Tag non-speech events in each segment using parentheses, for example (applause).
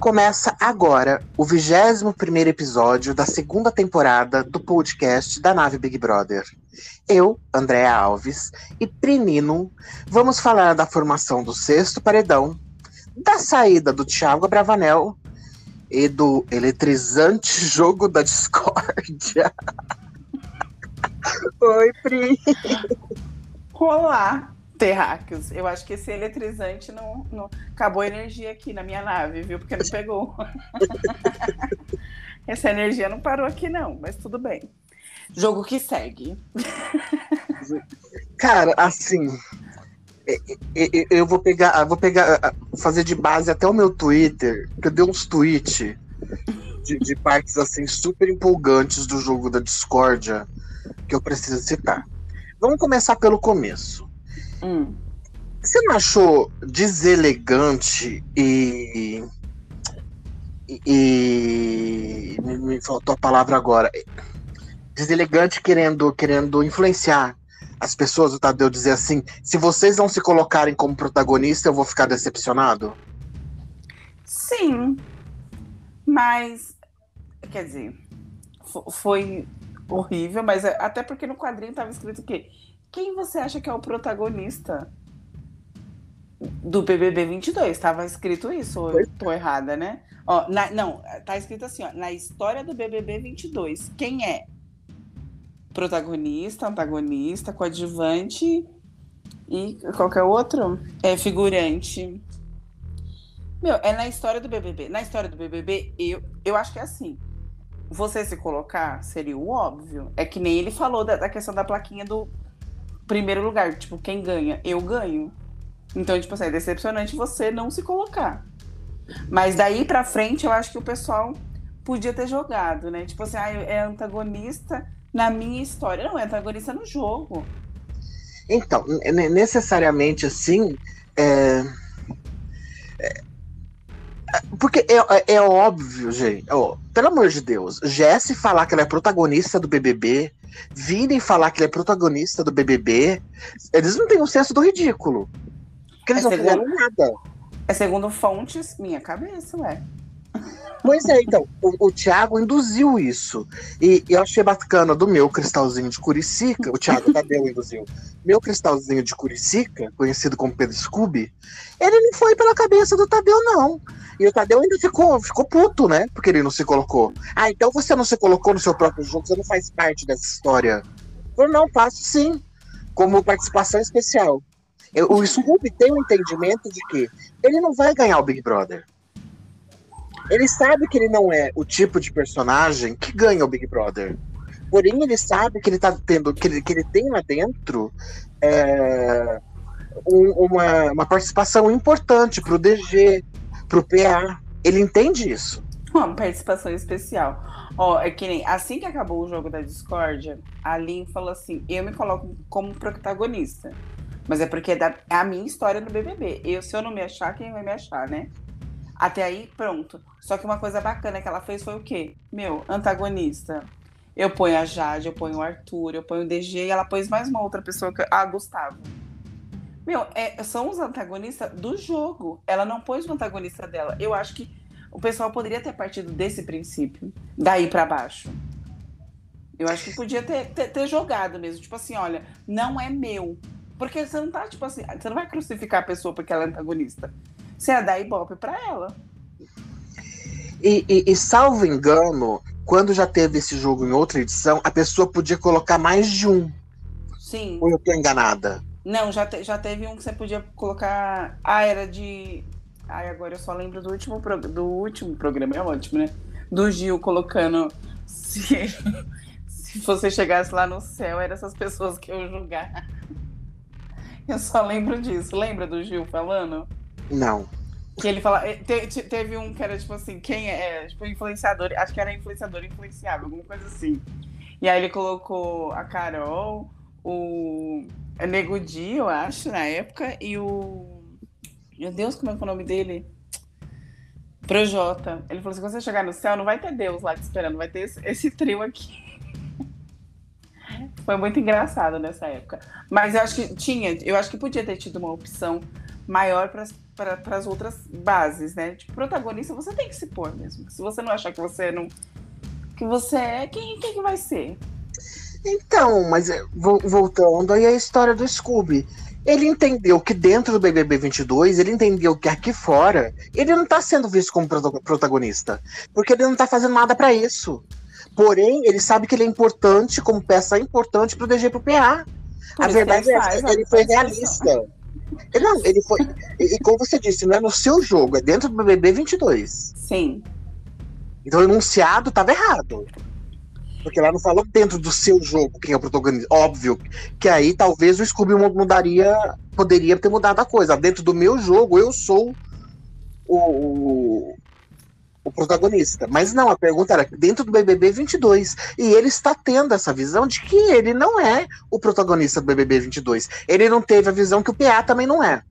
Começa agora o 21 episódio da segunda temporada do podcast da Nave Big Brother. Eu, Andréa Alves e Prinino vamos falar da formação do sexto paredão, da saída do Thiago Bravanel e do eletrizante (laughs) jogo da discórdia. Oi, Pri. Olá, terráqueos. Eu acho que esse eletrizante não, não acabou a energia aqui na minha nave, viu? Porque não pegou. (laughs) Essa energia não parou aqui, não, mas tudo bem. Jogo que segue. (laughs) Cara, assim, eu vou pegar, vou pegar, fazer de base até o meu Twitter, que eu dei uns tweets de, de partes assim super empolgantes do jogo da discórdia que eu preciso citar. Vamos começar pelo começo. Hum. Você não achou deselegante e. e. me faltou a palavra agora. Deselegante querendo, querendo influenciar as pessoas, o Tadeu dizer assim: se vocês não se colocarem como protagonista, eu vou ficar decepcionado? Sim. Mas. Quer dizer, foi horrível, mas é, até porque no quadrinho estava escrito o quê? Quem você acha que é o protagonista do BBB 22? Estava escrito isso, ou eu tô errada, né? Ó, na, não, tá escrito assim, ó, na história do BBB 22, quem é protagonista, antagonista, coadjuvante e qualquer outro? É figurante. Meu, é na história do BBB. Na história do BBB, eu, eu acho que é assim. Você se colocar seria o óbvio. É que nem ele falou da, da questão da plaquinha do primeiro lugar, tipo, quem ganha? Eu ganho. Então, tipo assim, é decepcionante você não se colocar. Mas daí pra frente, eu acho que o pessoal podia ter jogado, né? Tipo assim, ah, é antagonista na minha história. Não, é antagonista no jogo. Então, necessariamente assim. É... É... Porque é, é, é óbvio, gente. Pelo amor de Deus, Jesse falar que ela é protagonista do BBB virem falar que ele é protagonista do BBB, eles não têm um senso do ridículo. Porque eles é não segundo, fizeram nada. É segundo fontes, minha cabeça, ué. Pois é, então, o, o Thiago induziu isso. E, e, eu achei bacana do meu cristalzinho de Curicica, o Thiago (laughs) Tadeu induziu. Meu cristalzinho de Curicica, conhecido como Pedro Scooby, ele não foi pela cabeça do Tadeu, não. E o Tadeu ainda ficou, ficou puto, né? Porque ele não se colocou. Ah, então você não se colocou no seu próprio jogo, você não faz parte dessa história. Eu não, faço sim, como participação especial. Eu, o Scooby tem um entendimento de que ele não vai ganhar o Big Brother. Ele sabe que ele não é o tipo de personagem que ganha o Big Brother. Porém, ele sabe que ele tá tendo, que ele, que ele tem lá dentro é, um, uma, uma participação importante pro DG, pro PA. Ele entende isso. Uma participação especial. Ó, é que nem assim que acabou o jogo da discórdia, a Lin falou assim: eu me coloco como protagonista. Mas é porque é, da, é a minha história no BBB. Eu, se eu não me achar, quem vai me achar, né? Até aí, pronto. Só que uma coisa bacana que ela fez foi o quê? Meu, antagonista. Eu ponho a Jade, eu ponho o Arthur, eu ponho o DG e ela pôs mais uma outra pessoa, que, a Gustavo. Meu, é, são os antagonistas do jogo. Ela não pôs o antagonista dela. Eu acho que o pessoal poderia ter partido desse princípio, daí para baixo. Eu acho que podia ter, ter, ter, jogado mesmo. Tipo assim, olha, não é meu. Porque você não tá, tipo assim, você não vai crucificar a pessoa porque ela é antagonista. Você ia dar ibope pra ela. E, e, e, salvo engano, quando já teve esse jogo em outra edição, a pessoa podia colocar mais de um. Sim. Ou eu tô enganada? Não, já, te, já teve um que você podia colocar. Ah, era de. Ai, agora eu só lembro do último, pro... do último programa, é ótimo, né? Do Gil colocando. Se, se você chegasse lá no céu, eram essas pessoas que eu julgar. Eu só lembro disso. Lembra do Gil falando? Não. Que ele fala. Eh, te, teve um que era tipo assim, quem é? Tipo, influenciador. Acho que era influenciador influenciável, alguma coisa assim. E aí ele colocou a Carol, o é Nego Di, eu acho, na época, e o. Meu Deus, como é, que é o nome dele? Projota. Ele falou assim: quando você chegar no céu, não vai ter Deus lá te esperando, vai ter esse, esse trio aqui. (laughs) Foi muito engraçado nessa época. Mas eu acho que tinha, eu acho que podia ter tido uma opção maior para para as outras bases, né? Tipo, protagonista você tem que se pôr mesmo. Se você não achar que você não que você é, quem, quem que vai ser? Então, mas é, voltando aí a história do Scooby. Ele entendeu que dentro do BBB 22, ele entendeu que aqui fora, ele não tá sendo visto como protagonista. Porque ele não tá fazendo nada para isso. Porém, ele sabe que ele é importante, como peça importante pro DG pro PA. Por a verdade é que ele foi realista. Não, ele foi. E como você disse, não é no seu jogo, é dentro do BBB 22. Sim. Então o enunciado estava errado. Porque lá não falou dentro do seu jogo quem é o protagonista. Óbvio que aí talvez o Scooby mudaria, poderia ter mudado a coisa. Dentro do meu jogo, eu sou o, o, protagonista. Mas não, a pergunta era dentro do BBB 22. E ele está tendo essa visão de que ele não é o protagonista do BBB 22. Ele não teve a visão que o PA também não é.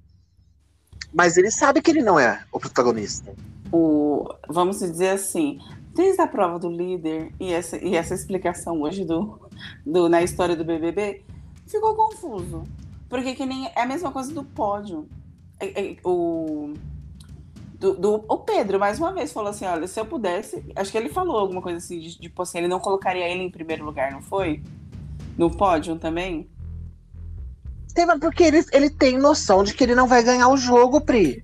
Mas ele sabe que ele não é o protagonista. O, vamos dizer assim, desde a prova do líder e essa, e essa explicação hoje do, do, na história do BBB, ficou confuso. Porque que nem é a mesma coisa do pódio. É, é, o do, do, o Pedro, mais uma vez, falou assim: olha, se eu pudesse. Acho que ele falou alguma coisa assim, de, tipo assim, ele não colocaria ele em primeiro lugar, não foi? No pódio também? Porque ele, ele tem noção de que ele não vai ganhar o jogo, Pri.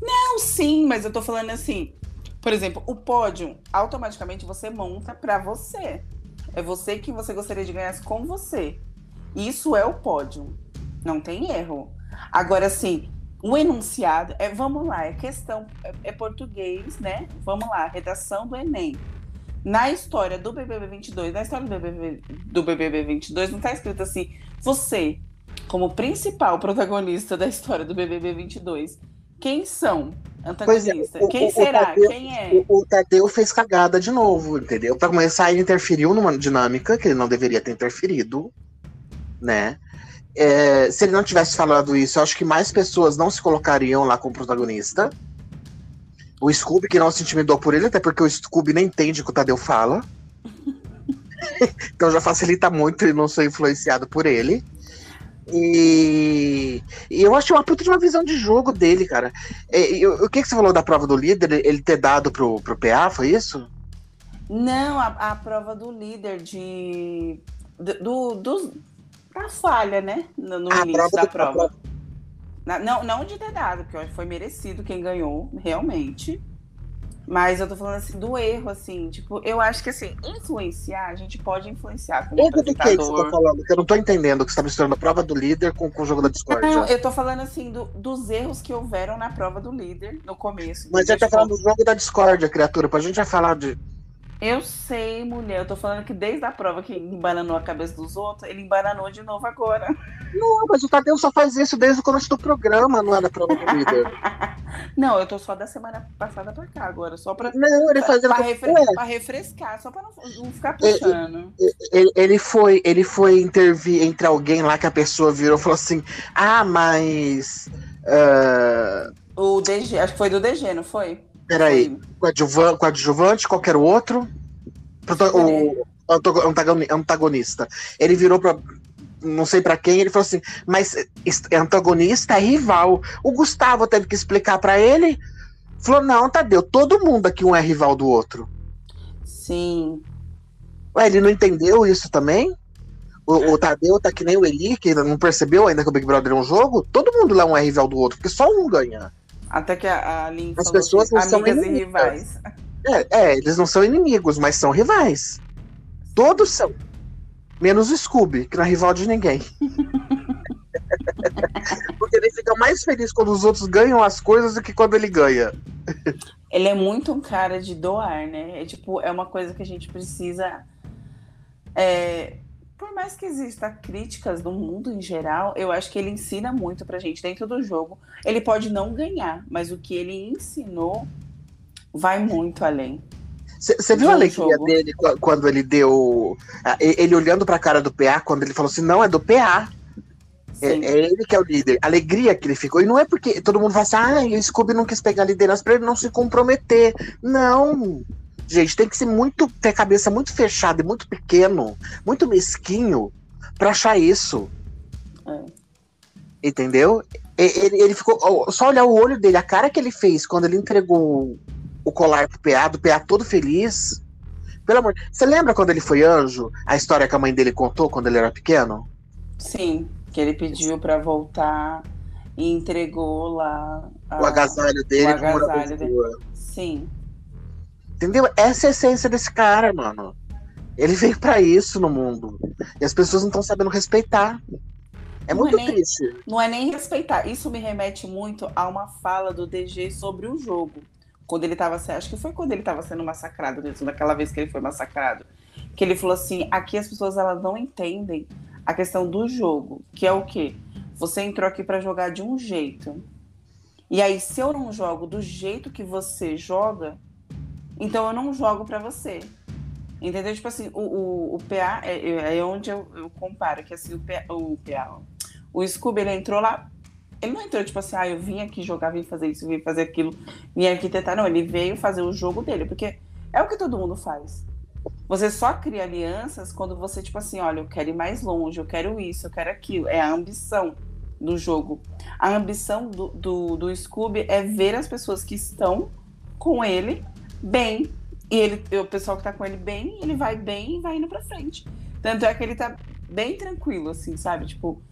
Não, sim, mas eu tô falando assim. Por exemplo, o pódio, automaticamente você monta para você. É você que você gostaria de ganhar com você. Isso é o pódio. Não tem erro. Agora, assim, o enunciado é, vamos lá, é questão, é, é, português, né? Vamos lá, redação do Enem. Na história do BBB 22, na história do BBB, do BBB 22, não está escrito assim, você, como principal protagonista da história do BBB 22, quem são antagonistas? É, quem o, será? Tadeu, quem é? O, o, Tadeu fez cagada de novo, entendeu? Para começar, ele interferiu numa dinâmica que ele não deveria ter interferido, né? É, se ele não tivesse falado isso, eu acho que mais pessoas não se colocariam lá como protagonista. O Scooby, que não se intimidou por ele, até porque o Scooby nem entende o que o Tadeu fala. (laughs) então já facilita muito ele não ser influenciado por ele. E, e eu acho uma puta de uma visão de jogo dele, cara. E, e, o que, que você falou da prova do líder? Ele ter dado pro, pro PA, foi isso? Não, a, a prova do líder de. Do, do, da falha, né? No, no início da prova. Na, não, não de ter dado, porque foi merecido quem ganhou, realmente. Mas eu tô falando assim do erro, assim, tipo, eu acho que assim, influenciar, a gente pode influenciar como erro do que, que você tá falando? Que eu não tô entendendo que você tá misturando a prova do líder com, com o jogo da Discord. Não, eu tô falando assim do, dos erros que houveram na prova do líder no começo. Mas você tá falando do jogo da Discord, criatura, pra gente já falar de eu sei, mulher. Eu tô falando que desde a prova que embananou a cabeça dos outros, ele embananou de novo agora. Não, mas o Tadeu só faz isso desde o começo do programa, não é da prova do líder. (laughs) não, eu tô só da semana passada pra cá agora, só pra. Não, ele faz pra, pra, refre pra refrescar, só pra não, não ficar puxando. Ele, ele, ele, foi, ele foi intervir entre alguém lá que a pessoa virou e falou assim: Ah, mas. Uh... O DG, acho que foi do DG, não foi? Peraí, coadjuvante, coadjuvante, qualquer outro. O antagonista. Ele virou pra. Não sei para quem, ele falou assim, mas antagonista é rival. O Gustavo teve que explicar para ele. Falou, não, Tadeu, todo mundo aqui um é rival do outro. Sim. Ué, ele não entendeu isso também? O, o, Tadeu tá que nem o Eli, que não percebeu ainda que o Big Brother é um jogo. Todo mundo lá é um é rival do outro, porque só um ganha. Até que a, a Lin As pessoas não são amigas e rivais. É, é, eles não são inimigos, mas são rivais. Todos são. Menos o Scooby, que não é rival de ninguém. (laughs) Porque ele fica mais feliz quando os outros ganham as coisas do que quando ele ganha. Ele é muito um cara de doar, né? É tipo, é uma coisa que a gente precisa é, por mais que exista críticas no mundo em geral, eu acho que ele ensina muito pra gente dentro do jogo. Ele pode não ganhar, mas o que ele ensinou vai muito além. Você viu a alegria jogo. dele quando ele deu. Ele olhando pra cara do PA, quando ele falou assim: não, é do PA. É, é, ele que é o líder. A alegria que ele ficou. E não é porque todo mundo fala assim: ah, o Scooby não quis pegar a liderança pra ele não se comprometer. Não. Gente, tem que ser muito. ter a cabeça muito fechada e muito pequeno, muito mesquinho para achar isso. É. Entendeu? Ele, ele ficou. Só olhar o olho dele, a cara que ele fez quando ele entregou o colar pro PA, do PA todo feliz. Pelo amor. Você lembra quando ele foi anjo? A história que a mãe dele contou quando ele era pequeno? Sim, que ele pediu para voltar e entregou lá a, o agasalho dele. O agasalho dele. Sim. Entendeu? Essa é a essência desse cara, mano. Ele veio para isso no mundo. E as pessoas não estão sabendo respeitar. É não muito é nem, triste. Não é nem respeitar. Isso me remete muito a uma fala do DG sobre o jogo. Quando ele estava acho que foi quando ele estava sendo massacrado, mesmo, daquela vez que ele foi massacrado. Que ele falou assim: aqui as pessoas elas não entendem a questão do jogo, que é o quê? Você entrou aqui para jogar de um jeito. E aí, se eu não jogo do jeito que você joga, então eu não jogo para você. Entendeu? Tipo assim, o, o, o PA é, é, é onde eu, eu, comparo, que assim, o PA, o, PA, o Scooby, ele entrou lá, ele não entrou tipo assim, ah, eu vim aqui jogar, vim fazer isso, vim fazer aquilo, vim aqui tentar, não, ele veio fazer o jogo dele, porque é o que todo mundo faz. Você só cria alianças quando você, tipo assim, olha, eu quero ir mais longe, eu quero isso, eu quero aquilo. É a ambição do jogo. A ambição do, do, do Scooby é ver as pessoas que estão com ele bem, e ele, o pessoal que tá com ele bem, ele vai bem e vai indo pra frente. Tanto é que ele tá bem tranquilo, assim, sabe? Tipo,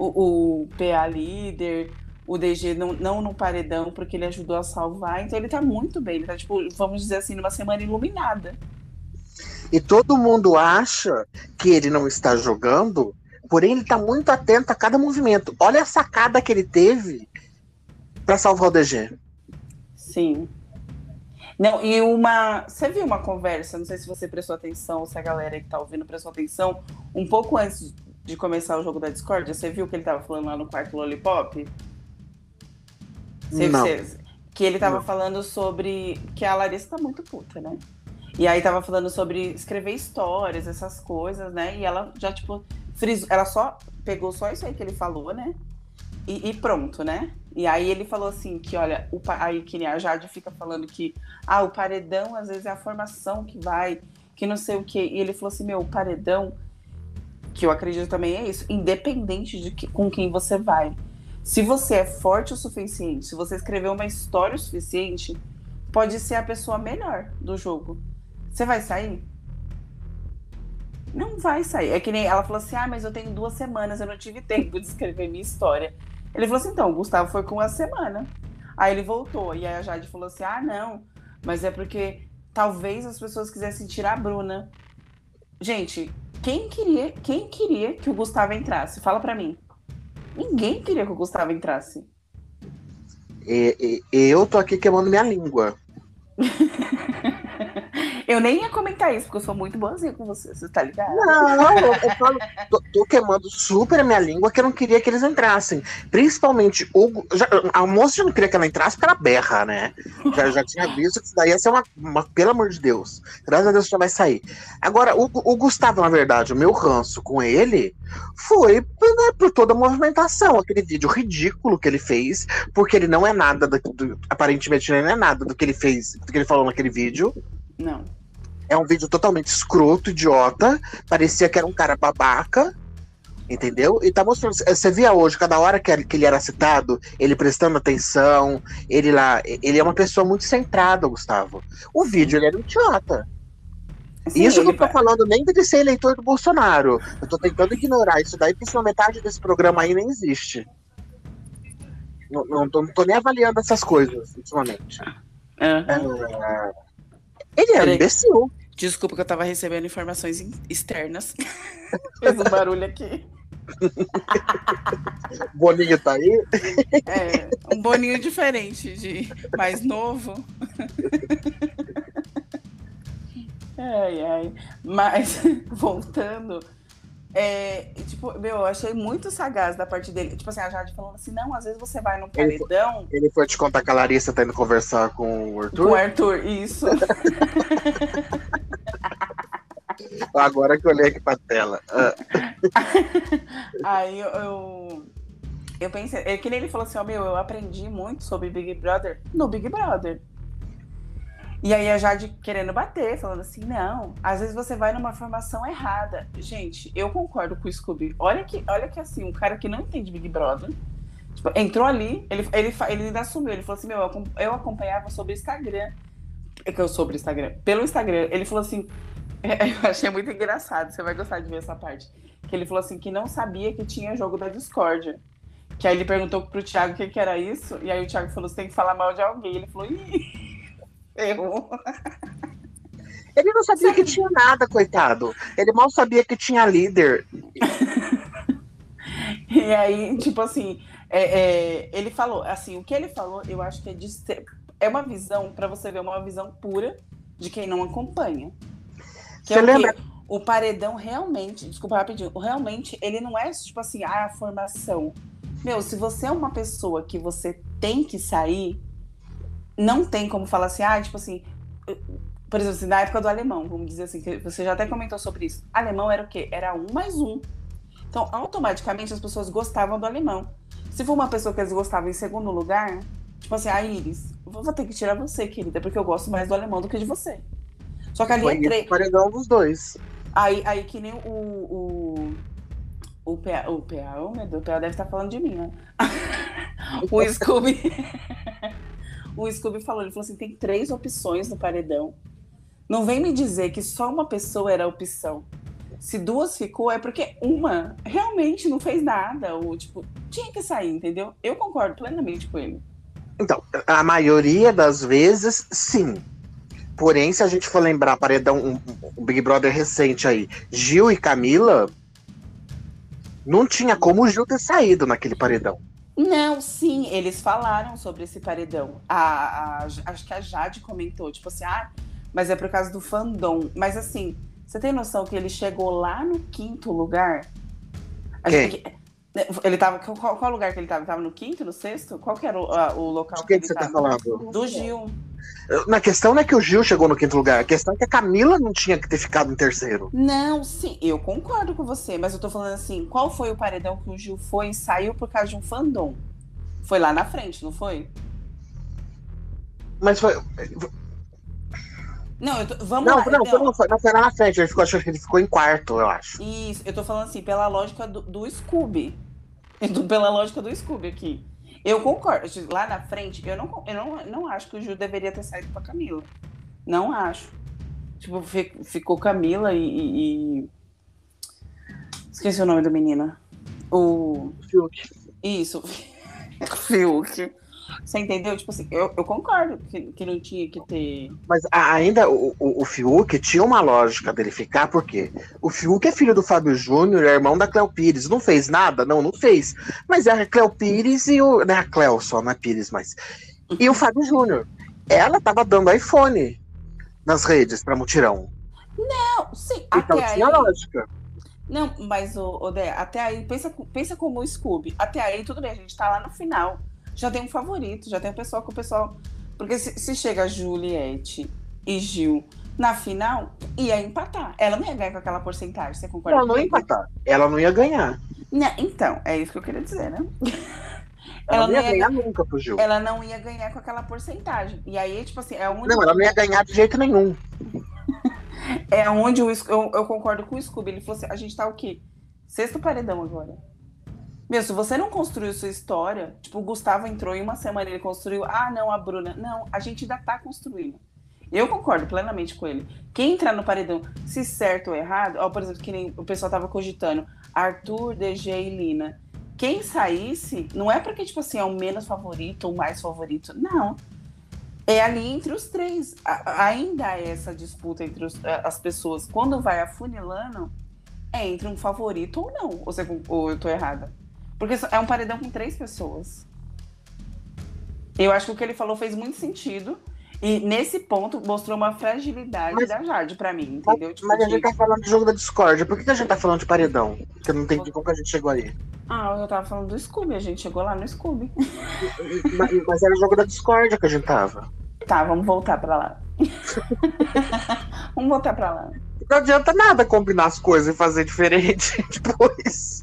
o, o PA líder, o DG não, não no paredão, porque ele ajudou a salvar. Então ele tá muito bem. Ele tá, tipo, vamos dizer assim, numa semana iluminada. E todo mundo acha que ele não está jogando, porém ele tá muito atento a cada movimento. Olha a sacada que ele teve para salvar o DG. Sim. Não, e uma. Você viu uma conversa, não sei se você prestou atenção, se a galera que tá ouvindo prestou atenção, um pouco antes de começar o jogo da Discord, você viu que ele tava falando lá no quarto Lollipop? Você, não. Você, que ele tava não. falando sobre. Que a Larissa tá muito puta, né? E aí tava falando sobre escrever histórias, essas coisas, né? E ela já, tipo, frisou, ela só pegou só isso aí que ele falou, né? E, e, pronto, né? E aí ele falou assim que, olha, o, aí que a Jade fica falando que ah, o paredão às vezes é a formação que vai, que não sei o quê. E ele falou assim, meu, o paredão, que eu acredito também é isso, independente de que, com quem você vai. Se você é forte o suficiente, se você escreveu uma história o suficiente, pode ser a pessoa melhor do jogo. Você vai sair? Não vai sair. É que nem ela falou assim: ah, mas eu tenho duas semanas, eu não tive (laughs) tempo de escrever minha história. Ele falou assim: então, o Gustavo foi com uma semana. Aí ele voltou. E aí a Jade falou assim: ah, não, mas é porque talvez as pessoas quisessem tirar a Bruna. Gente, quem queria, quem queria que o Gustavo entrasse? Fala para mim. Ninguém queria que o Gustavo entrasse. E, e, eu tô aqui queimando minha língua. (laughs) Eu nem ia comentar isso, porque eu sou muito boazinha com você, você tá ligado? Não, eu, eu falo, tô, tô, queimando super a minha língua que eu não queria que eles entrassem. Principalmente o. Já, a moça já não queria que ela entrasse porque ela berra, né? Já, já tinha visto que isso daí ia ser uma, uma. Pelo amor de Deus. Graças a Deus já vai sair. Agora, o, o Gustavo, na verdade, o meu ranço com ele foi né, por toda a movimentação. Aquele vídeo ridículo que ele fez, porque ele não é nada. Do, do, aparentemente, ele não é nada do que ele fez, do que ele falou naquele vídeo. Não. É um vídeo totalmente escroto, idiota. Parecia que era um cara babaca. Entendeu? E tá mostrando. Você via hoje, cada hora que ele era citado, ele prestando atenção, ele lá. Ele é uma pessoa muito centrada, Gustavo. O vídeo ele era um idiota. Sim, isso eu tô falando nem de ser eleitor do Bolsonaro. Eu tô tentando ignorar isso daí, porque senão metade desse programa aí nem existe. Não, não, tô, não tô nem avaliando essas coisas ultimamente. Uhum. É, ele é um imbecil. Desculpa que eu tava recebendo informações externas. (laughs) Fez um barulho aqui. (laughs) Boninho tá aí? É, um boninho diferente, de mais novo. (laughs) Ai, ai. Mas, voltando, é, tipo, meu, eu achei muito sagaz da parte dele. Tipo assim, a Jade falando assim, não, às vezes você vai no paredão. Ele foi, ele foi te contar que a Larissa tá indo conversar com o Arthur? Com o Arthur, isso. Agora que eu olhei aqui pra tela. Ah. (laughs) Aí eu, eu, eu pensei, é que nem ele falou assim, ó, meu, eu aprendi muito sobre Big Brother no Big Brother. E aí a Jade querendo bater, falando assim, não, às vezes você vai numa formação errada. Gente, eu concordo com o Scooby. Olha que, olha que assim, um cara que não entende Big Brother, Tipo, entrou ali, ele, ele, ele ainda assumiu, ele falou assim, meu, eu acompanhava sobre Instagram. É que eu sobre Instagram. Pelo Instagram, ele falou assim. (laughs) Eu achei muito engraçado, você vai gostar de ver essa parte. Que ele falou assim que não sabia que tinha jogo da Discord. Que aí ele perguntou pro Thiago o que, que era isso, e aí o Thiago falou: você tem que falar mal de alguém. Ele falou, ih, (laughs) errou. (laughs) Ele não sabia que tinha nada, coitado. Ele mal sabia que tinha líder. e aí, tipo assim, é, é, ele falou, assim, o que ele falou, eu acho que é de é uma visão, para você ver, uma visão pura de quem não acompanha. Que você é lembra? O, o paredão realmente, desculpa rapidinho, realmente ele não é tipo assim, ah, a formação. Meu, se você é uma pessoa que você tem que sair, não tem como falar assim, ah, tipo assim, por exemplo, assim, na época do alemão, vamos dizer assim, que você já até comentou sobre isso. Alemão era o quê? Era um mais um. Então, automaticamente as pessoas gostavam do alemão. Se for uma pessoa que eles gostavam em segundo lugar, tipo assim, a Iris, vou ter que tirar você, querida, porque eu gosto mais do alemão do que de você. Só que ali Foi entrei. Paredão dos dois. Aí, aí que nem o. O, o PA, o PA, oh meu Deus, o PA deve estar falando de mim, né? (laughs) o (laughs) Scooby. (laughs) o Scooby falou, ele falou assim: tem três opções no paredão. Não vem me dizer que só uma pessoa era a opção. Se duas ficou, é porque uma realmente não fez nada, ou tipo, tinha que sair, entendeu? Eu concordo plenamente com ele. Então, a maioria das vezes, sim. Porém, se a gente for lembrar, paredão, um, um Big Brother recente aí, Gil e Camila, não tinha como o Gil ter saído naquele paredão. Não, sim, eles falaram sobre esse paredão. A, a, acho que a Jade comentou, tipo assim, ah, mas é por causa do fandom. Mas assim, você tem noção que ele chegou lá no quinto lugar? Quem? Ele tava. Qual, qual, lugar que ele tava? Tava no quinto, no sexto? Qual que era o, o local que, que, que você tá tava? tá falando? Do Gil. Na questão não é que o Gil chegou no quinto lugar, a questão é que a Camila não tinha que ter ficado em terceiro. Não, sim, eu concordo com você, mas eu tô falando assim, qual foi o paredão que o Gil foi e saiu por causa de um fandom? Foi lá na frente, não foi? Mas foi. Não, tô, vamos não, lá. Não, então... não, foi, não foi lá na frente, ele ficou, acho que ele ficou em quarto, eu acho. Isso, eu tô falando assim, pela lógica do, do Scooby. (laughs) Pela lógica do Scooby aqui. Eu concordo. Lá na frente, eu não, eu não, não acho que o Gil deveria ter saído pra Camila. Não acho. Tipo, ficou Camila e, e... Esqueci o nome da menina. O. Fiuk. Isso. (laughs) Fiuk. Você entendeu? Tipo assim, eu, eu concordo que, que não tinha que ter. Mas ainda o, o, o Fiuk tinha uma lógica dele ficar, porque o Fiuk é filho do Fábio Júnior, é irmão da Cleo Pires. Não fez nada? Não, não fez. Mas é a Cleo Pires e o. Não é a Cleo só, não é Pires, mas. E o Fábio Júnior. Ela tava dando iPhone nas redes para mutirão. Não, sim. Então até tinha aí... lógica. Não, mas, o, o Dé, até aí, pensa, pensa como o Scooby. Até aí, tudo bem, a gente tá lá no final já tem um favorito, já tem um pessoal que o pessoal. Porque se, se chega Juliette e Gil na final, ia empatar. Ela não ia ganhar com aquela porcentagem, você concorda? Ela não ia empatar. Ela não ia ganhar. Não, então, é isso que eu queria dizer, né? Ela, (laughs) ela não ia, ia ganhar nunca pro Gil. Ela não ia ganhar com aquela porcentagem. E aí, tipo assim, é onde. Não, ela não ia ganhar de jeito nenhum. (laughs) é onde o, eu, eu concordo com o Scooby. Ele falou assim: a gente tá o quê? Sexto paredão agora. Meu, se você não construiu sua história, tipo, o Gustavo entrou em uma semana ele construiu, ah, não, a Bruna. Não, a gente ainda tá construindo. Eu concordo plenamente com ele. Quem entrar no paredão, se certo ou errado, ó, por exemplo, que nem o pessoal tava cogitando, Arthur, DG e Lina. Quem saísse, não é porque, tipo assim, é o menos favorito ou o mais favorito. Não. É ali entre os três. A, ainda é essa disputa entre os, as pessoas. Quando vai afunilando, é entre um favorito ou não. Ou, você, ou eu tô errada? Porque é um paredão com três pessoas. Eu acho que o que ele falou fez muito sentido. E nesse ponto mostrou uma fragilidade mas, da Jade pra mim, entendeu? Mas, tipo, mas a gente tá falando do jogo da Discord. Por que, que a gente tá falando de paredão? Porque eu não entendi como que a gente chegou aí. Ah, eu tava falando do Scooby, a gente chegou lá no Scooby. (laughs) mas, mas era o jogo da Discord que a gente tava. Tá, vamos voltar pra lá. (laughs) vamos voltar pra lá. Não adianta nada combinar as coisas e fazer diferente (laughs) depois.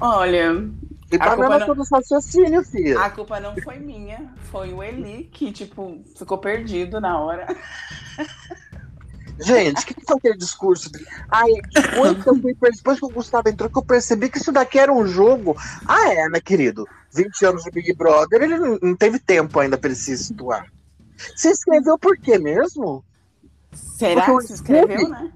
Olha. E pra mim não... do raciocínio, filha. A culpa não foi minha, foi o Eli que, tipo, ficou perdido na hora. Gente, o que, que foi aquele discurso? De... Ai, depois que, eu fui, depois que o Gustavo entrou, que eu percebi que isso daqui era um jogo. Ah, é, né, querido? 20 anos de Big Brother, ele não, não teve tempo ainda para ele se situar. Você escreveu por quê mesmo? Será Porque que se escreveu, né?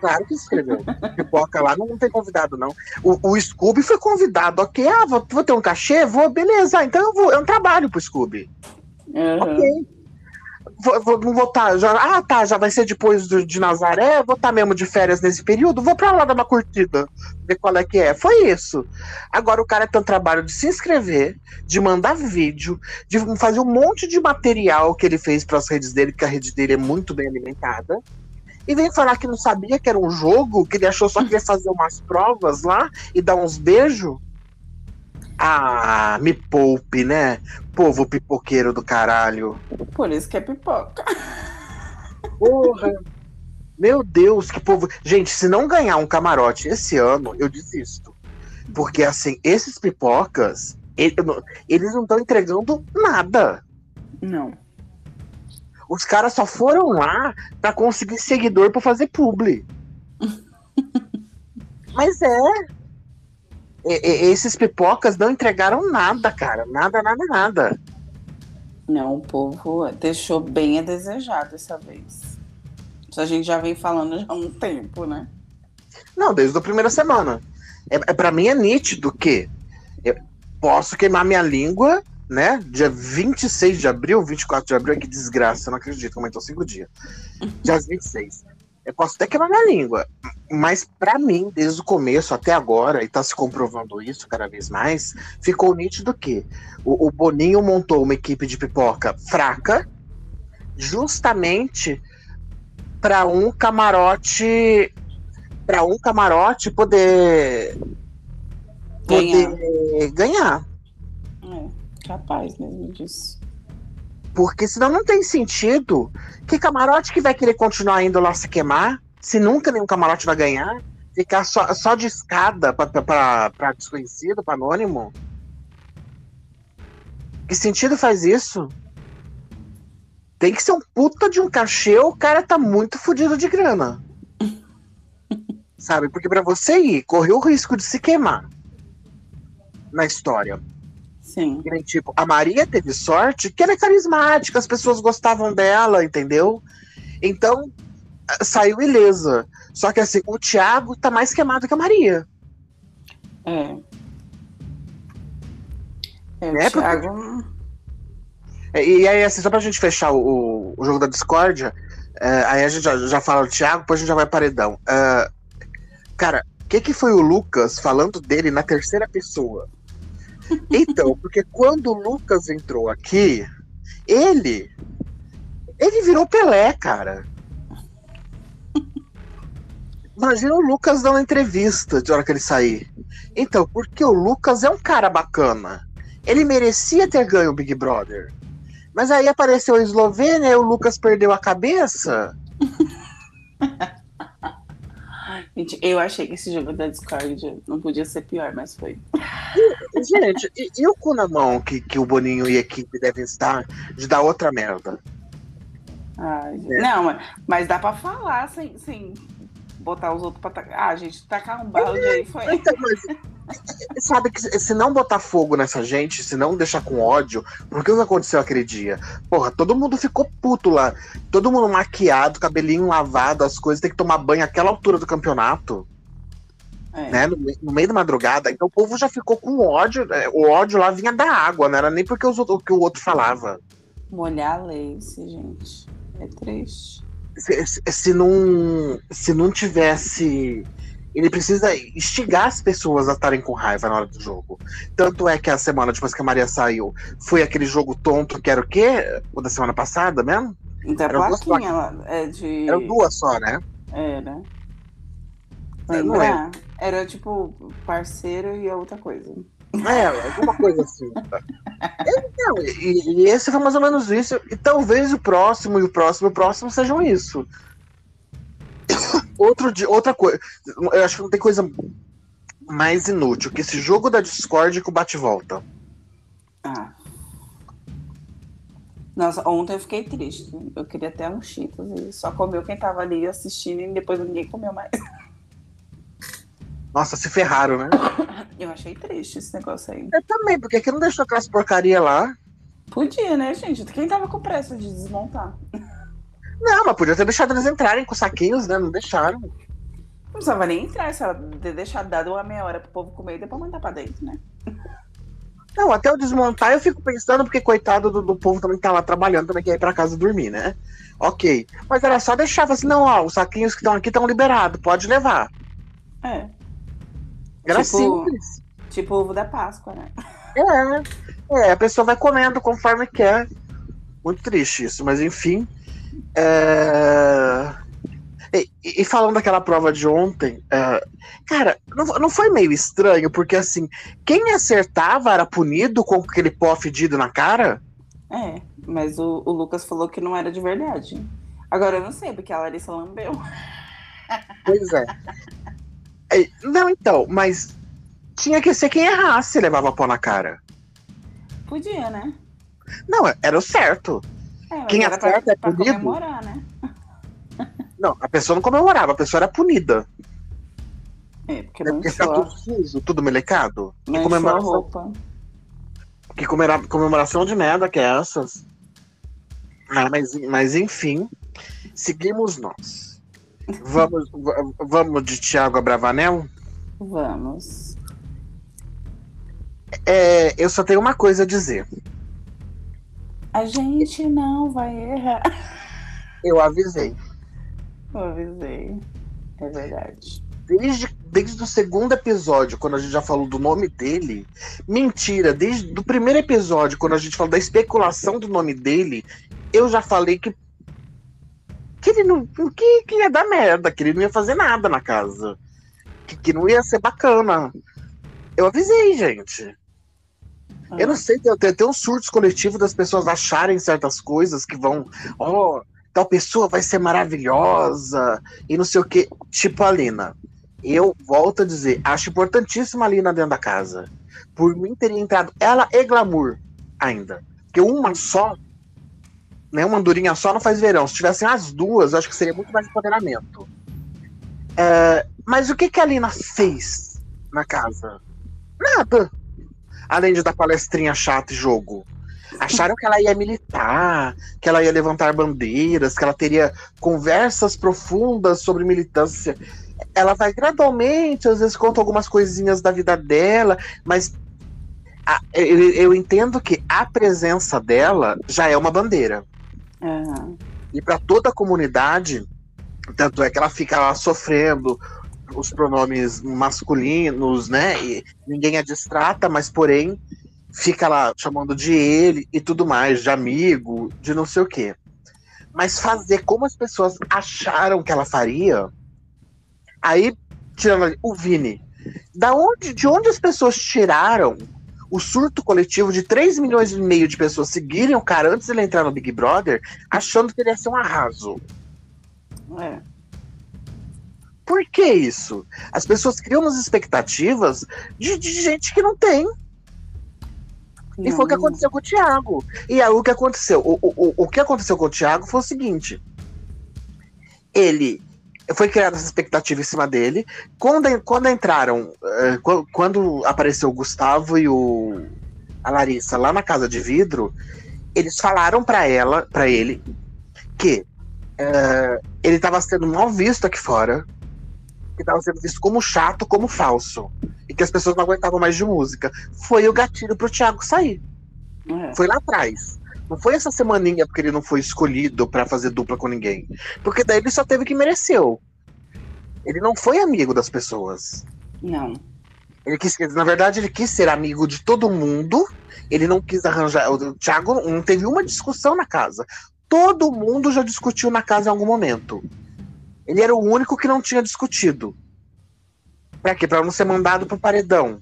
Claro que escreveu. Pipoca lá não, não tem convidado, não. O, o Scooby foi convidado, ok. Ah, vou, vou ter um cachê? Vou, beleza. Então eu, vou, eu trabalho pro Scooby. Uhum. Ok vou, vou, não vou. Tá, já, ah, tá, já vai ser depois do, de Nazaré, vou estar tá mesmo de férias nesse período, vou pra lá dar uma curtida, ver qual é que é. Foi isso. Agora o cara tem o trabalho de se inscrever, de mandar vídeo, de fazer um monte de material que ele fez para as redes dele, porque a rede dele é muito bem alimentada. E vem falar que não sabia que era um jogo, que ele achou só que ia fazer umas provas lá e dar uns beijos. Ah, me poupe, né? Povo pipoqueiro do caralho. Por isso que é pipoca. Porra. Meu Deus, que povo. Gente, se não ganhar um camarote esse ano, eu desisto. Porque, assim, esses pipocas, eles não estão entregando nada. Não. Os caras só foram lá para conseguir seguidor para fazer publi. (laughs) Mas é esses pipocas não entregaram nada, cara. Nada, nada, nada. Não, o povo deixou bem a desejar dessa vez. Isso a gente já vem falando já há um tempo, né? Não, desde a primeira semana. É, é para mim é nítido que eu posso queimar minha língua, né? Dia 26 de abril, 24 de abril, que desgraça, eu não acredito, aumentou cinco dias. Dia 26. Eu posso até quebrar minha língua, mas para mim, desde o começo até agora, e tá se comprovando isso cada vez mais, ficou nítido que o, o Boninho montou uma equipe de pipoca fraca, justamente para um camarote para um camarote poder ganhar. poder ganhar. É, capaz mesmo disso. Porque senão não tem sentido. Que camarote que vai querer continuar indo lá se queimar? Se nunca nenhum camarote vai ganhar? Ficar só, só de escada para desconhecido, para anônimo? Que sentido faz isso? Tem que ser um puta de um cachê, o cara tá muito fodido de grana. (laughs) Sabe? Porque para você ir, correr o risco de se queimar na história Sim. nem, tipo, a Maria teve sorte que ela é carismática, as pessoas gostavam dela, entendeu? Então, saiu ilesa. Só que assim, o Thiago tá mais queimado que a Maria. É. É, né? Thiago... É, e aí, assim, só pra gente fechar o, o jogo da discórdia, é, aí a gente já, já fala do Thiago, depois a gente já vai paredão. É, cara, o que, que foi o Lucas falando dele na terceira pessoa? Então, porque quando o Lucas entrou aqui, ele. Ele virou Pelé, cara. Imagina o Lucas dando entrevista de hora que ele sair. Então, porque o Lucas é um cara bacana. Ele merecia ter ganho o Big Brother. Mas aí apareceu a Eslovênia e o Lucas perdeu a cabeça. (laughs) Gente, eu achei que esse jogo da Discord não podia ser pior, mas foi. Gente, e, e, o cu na mão que, que o Boninho e a equipe devem estar de dar outra merda? Ai, é. Não, mas dá pra falar sem, sem botar os outros pra tacar. Ah, gente, tacar um balde aí foi. (laughs) Então, sabe que se não botar fogo nessa gente, se não deixar com ódio, por que aconteceu aquele dia? Porra, todo mundo ficou puto lá. Todo mundo maquiado, cabelinho lavado, as coisas, tem que tomar banho àquela altura do campeonato. É. Né, no, no, meio da madrugada. Então o povo já ficou com ódio. Né? O ódio lá vinha da água, não era nem porque os, o que o outro falava. Molhar a lace, gente. É triste se, se, não, se não tivesse. Ele precisa instigar as pessoas a estarem com raiva na hora do jogo. Tanto é que a semana depois que a Maria saiu, foi aquele jogo tonto que era o quê? O da semana passada mesmo? Da Eram duas, é de... Eram duas só, né? Era. Lembra? É. Era tipo parceiro e outra coisa. É, alguma coisa assim. Eu, não, e, e, esse foi mais ou menos isso. E talvez o próximo e o próximo e o próximo sejam isso. Outro de, outra coisa. Eu acho que não tem coisa mais inútil que esse jogo da Discord com bate-volta. Ah. Nossa, ontem eu fiquei triste. Eu queria até um Cheetos e só comeu quem tava ali assistindo e depois ninguém comeu mais. (laughs) Nossa, se ferraram, né? (coughs) Eu achei triste esse negócio aí. Eu também, porque aqui não deixou aquelas porcaria lá. Podia, né, gente? Quem tava com pressa de desmontar? Não, mas podia ter deixado eles entrarem com saquinhos, né? Não deixaram. Não precisava nem entrar, se ela ter deixado dado uma meia hora pro povo comer e depois mandar pra dentro, né? Não, até eu desmontar eu fico pensando, porque coitado do, do povo também que tá lá trabalhando, também quer ir pra casa dormir, né? Ok. Mas era só deixar, assim, não, ó, os saquinhos que estão aqui estão liberados, pode levar. É. Era Tipo- simples. Tipo ovo da Páscoa, né? É, é, a pessoa vai comendo conforme quer. Muito triste isso, mas enfim. É... E, e falando daquela prova de ontem, é, cara, não, não foi meio estranho, porque assim, quem acertava era punido com aquele pó fedido na cara? É, mas o, o Lucas falou que não era de verdade. Agora eu não sei, porque a Larissa lambeu. Pois é. É, Não, então, mas tinha que ser quem errasse levava pó na cara. Podia, né? Não, era o certo. É, Quem acerta pra, é pra punido? comemorar, né? (laughs) Não, a pessoa não comemorava, a pessoa era punida. É, porque Né? não Porque fica encheu, tudo sujo, tudo melecado. Que não a comemoração, roupa. que comemora- comemoração de merda que é essas? Ah, mas, mas enfim, seguimos nós. Vamos, va- vamos de Tiago Abravanel? Vamos. É, eu só tenho uma coisa a dizer. A gente não vai errar. Eu avisei. Eu avisei. É verdade. Desde, desde o segundo episódio, quando a gente já falou do nome dele. Mentira, desde o primeiro episódio, quando a gente falou da especulação do nome dele, eu já falei que. Que ele não. Que, que ia dar merda, que ele não ia fazer nada na casa. Que, que não ia ser bacana. Eu avisei, gente. Eu não sei, tem, uns surtos coletivos das pessoas acharem certas coisas que vão. Ó, tal pessoa vai ser maravilhosa e não sei o que. Tipo a Lina. Eu volto a dizer, acho importantíssima a Lina dentro da casa. Por mim teria entrado ela e Glamour ainda. Porque uma só, né, uma andorinha só não faz verão. Se tivessem as duas, acho que seria muito mais empoderamento. É, mas o que, que a Lina fez na casa? Nada. Além de dar palestrinha chata e jogo. Acharam que ela ia militar, que ela ia levantar bandeiras, que ela teria conversas profundas sobre militância. Ela vai gradualmente, às vezes conta algumas coisinhas da vida dela, mas a- eu, eu entendo que a presença dela já é uma bandeira. Aham. E para toda a comunidade, tanto é que ela fica lá sofrendo os pronomes masculinos, né? E ninguém a distrata, mas porém fica lá chamando de ele e tudo mais, de amigo, de não sei o quê. Mas fazer como as pessoas acharam que ela faria, aí tirando ali, o Vini, da onde, de onde as pessoas tiraram o surto coletivo de 3 milhões e meio de pessoas seguirem o cara antes dele entrar no Big Brother, achando que ele ia ser um arraso. É. Por que isso? As pessoas criam umas expectativas de, de gente que não tem. E foi o que Não, aconteceu com o Thiago. E aí o que aconteceu? O, o, o- o que aconteceu com o Thiago foi o seguinte: ele foi criada essa expectativa em cima dele. Quando, quando entraram, eh, qu- quando apareceu o Gustavo e o, a Larissa lá na casa de vidro, eles falaram pra ela, para ele, que eh, ele estava sendo mal visto aqui fora, que estava sendo visto como chato, como falso, e que as pessoas não aguentavam mais de música. Foi o gatilho pro Thiago sair. É. Foi lá atrás. Não foi essa semaninha porque ele não foi escolhido pra fazer dupla com ninguém. Porque daí ele só teve que mereceu. Ele não foi amigo das pessoas. Não. Ele quis, na verdade, ele quis ser amigo de todo mundo. Ele não quis arranjar. O Thiago não teve uma discussão na casa. Todo mundo já discutiu na casa em algum momento. Ele era o único que não tinha discutido. Pra quê? Pra não ser mandado pro paredão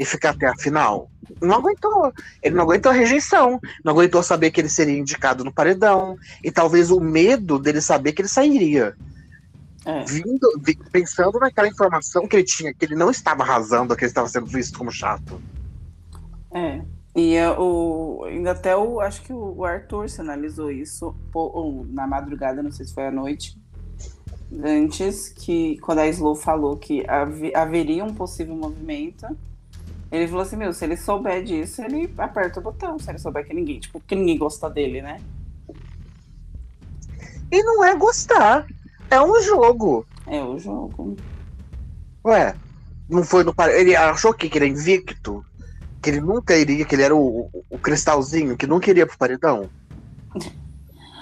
e ficar até a final. Não aguentou. Ele não aguentou a rejeição. Não aguentou saber que ele seria indicado no paredão. E talvez o medo dele saber que ele sairia. É. Vindo, vi- pensando naquela informação que ele tinha, que ele não estava arrasando, que ele estava sendo visto como chato. É. E o, ainda até o, acho que o Arthur sinalizou isso ou, na madrugada, não sei se foi à noite, antes, que quando a Slow falou que haveria um possível movimento, ele falou assim, meu, se ele souber disso, ele aperta o botão, se ele souber que ninguém, tipo, que ninguém gosta dele, né? E não é gostar, é um jogo. É o jogo. Ué, não foi no Ele achou que, que ele é invicto? Que ele nunca iria, que ele era o, o, o cristalzinho, que nunca iria pro paredão? (laughs)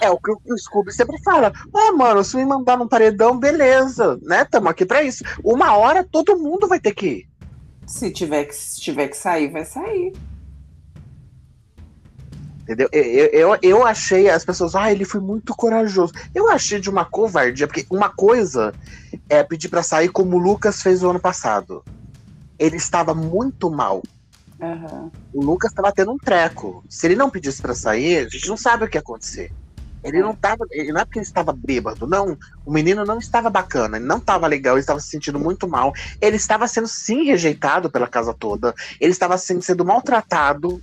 É o que o Scooby sempre fala. Ué, mano, se me mandar num paredão, beleza, né? Tamo aqui pra isso. Uma hora todo mundo vai ter que ir. Se tiver que, se tiver que sair, vai sair. Entendeu? Eu, eu, eu achei as pessoas, ah, ele foi muito corajoso. Eu achei de uma covardia, porque uma coisa é pedir para sair como o Lucas fez o ano passado. Ele estava muito mal. Uhum. O Lucas estava tendo um treco. Se ele não pedisse para sair, a gente não sabe o que ia acontecer. Ele não tava. Ele, não é porque ele estava bêbado, não. O menino não estava bacana, ele não estava legal, ele estava se sentindo muito mal. Ele estava sendo sim rejeitado pela casa toda. Ele estava sendo maltratado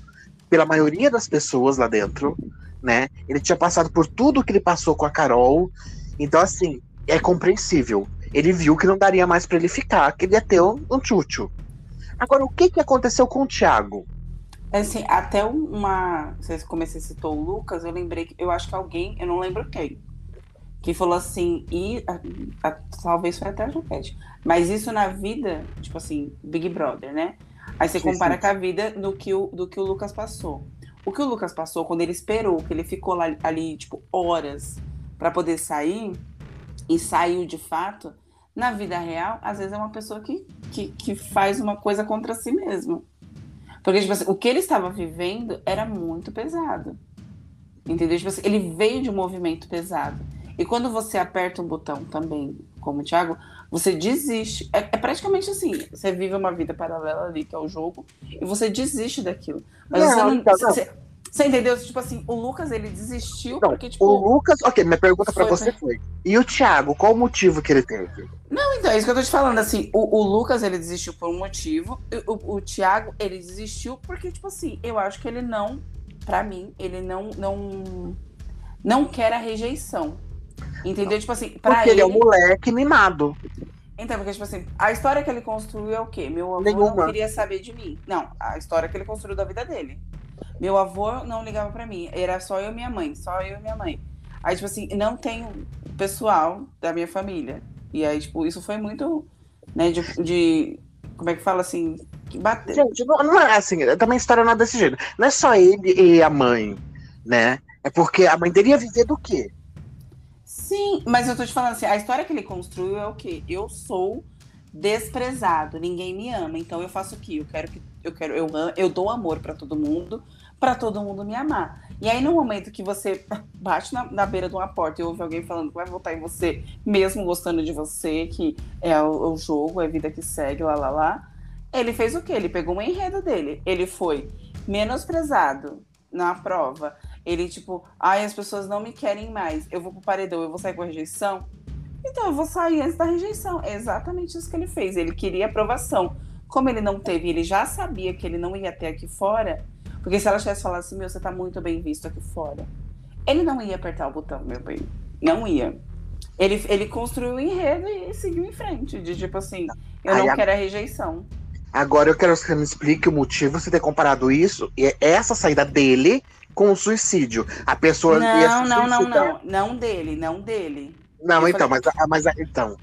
pela maioria das pessoas lá dentro, né? Ele tinha passado por tudo que ele passou com a Carol. Então, assim, é compreensível. Ele viu que não daria mais para ele ficar, que ele ia ter um, um tchutchu. Agora, o que, que aconteceu com o Thiago? É assim, até uma. Vocês como você citou o Lucas, eu lembrei que eu acho que alguém, eu não lembro quem, que falou assim, e a, a, talvez foi até a Juliette, mas isso na vida, tipo assim, Big Brother, né? Aí você compara com a vida do que, o, do que o Lucas passou. O que o Lucas passou quando ele esperou, que ele ficou lá, ali, tipo, horas para poder sair, e saiu de fato, na vida real, às vezes é uma pessoa que, que, que faz uma coisa contra si mesmo. Porque, tipo assim, o que ele estava vivendo era muito pesado. Entendeu? Tipo assim, ele veio de um movimento pesado. E quando você aperta um botão também, como o Thiago, você desiste. É, é, praticamente assim: você vive uma vida paralela ali, que é o jogo, e você desiste daquilo. Mas não, você não. Então, não. Você, você, entendeu? Tipo assim, o Lucas ele desistiu não, porque, tipo. O Lucas, ok, minha pergunta para você foi. E o Thiago, qual o motivo que ele teve? Não, então, é isso que eu tô te falando. Assim, o, o Lucas ele desistiu por um motivo. O, o Thiago, ele desistiu porque, tipo assim, eu acho que ele não. para mim, ele não. não não quer a rejeição. Entendeu? Tipo assim, pra Porque ele... ele é um moleque mimado. Então, porque, tipo assim, a história que ele construiu é o quê? Meu avô Nenhuma. não queria saber de mim. Não, a história que ele construiu da vida dele. Meu avô não ligava para mim. Era só eu e minha mãe. Só eu e minha mãe. Aí, tipo assim, não tem pessoal da minha família. E aí, tipo, isso foi muito, né, de, de como é que fala assim, que bater. Gente, não, não é assim, também a história não é desse jeito. Não é só ele e a mãe, né? É porque a mãe dele ia viver do quê? Sim, mas eu tô te falando assim, a história que ele construiu é o quê? Eu sou desprezado, ninguém me ama, então eu faço o quê? Eu quero que eu quero eu, eu dou amor para todo mundo, para todo mundo me amar. E aí no momento que você (laughs) bate na, na, beira de uma porta e ouve alguém falando que vai votar em você, mesmo gostando de você, que é o, o jogo, é a vida que segue, lá lá lá, ele fez o quê? Ele pegou um enredo dele, ele foi menosprezado na prova ele, tipo, ai, as pessoas não me querem mais, eu vou pro paredão, eu vou sair com a rejeição. Então eu vou sair antes da rejeição. É exatamente isso que ele fez. Ele queria aprovação. Como ele não teve, ele já sabia que ele não ia ter aqui fora, porque se ela tivesse falado assim, meu, você tá muito bem visto aqui fora, ele não ia apertar o botão, meu bem. Não ia. Ele, ele construiu o um enredo e seguiu em frente, de tipo assim, eu não a... quero a rejeição. Agora eu quero que você me explique o motivo de ter comparado isso, e essa saída dele com o suicídio. A pessoa não, não, não, não, não dele, não dele. Não, eu então, falei... mas, mas então.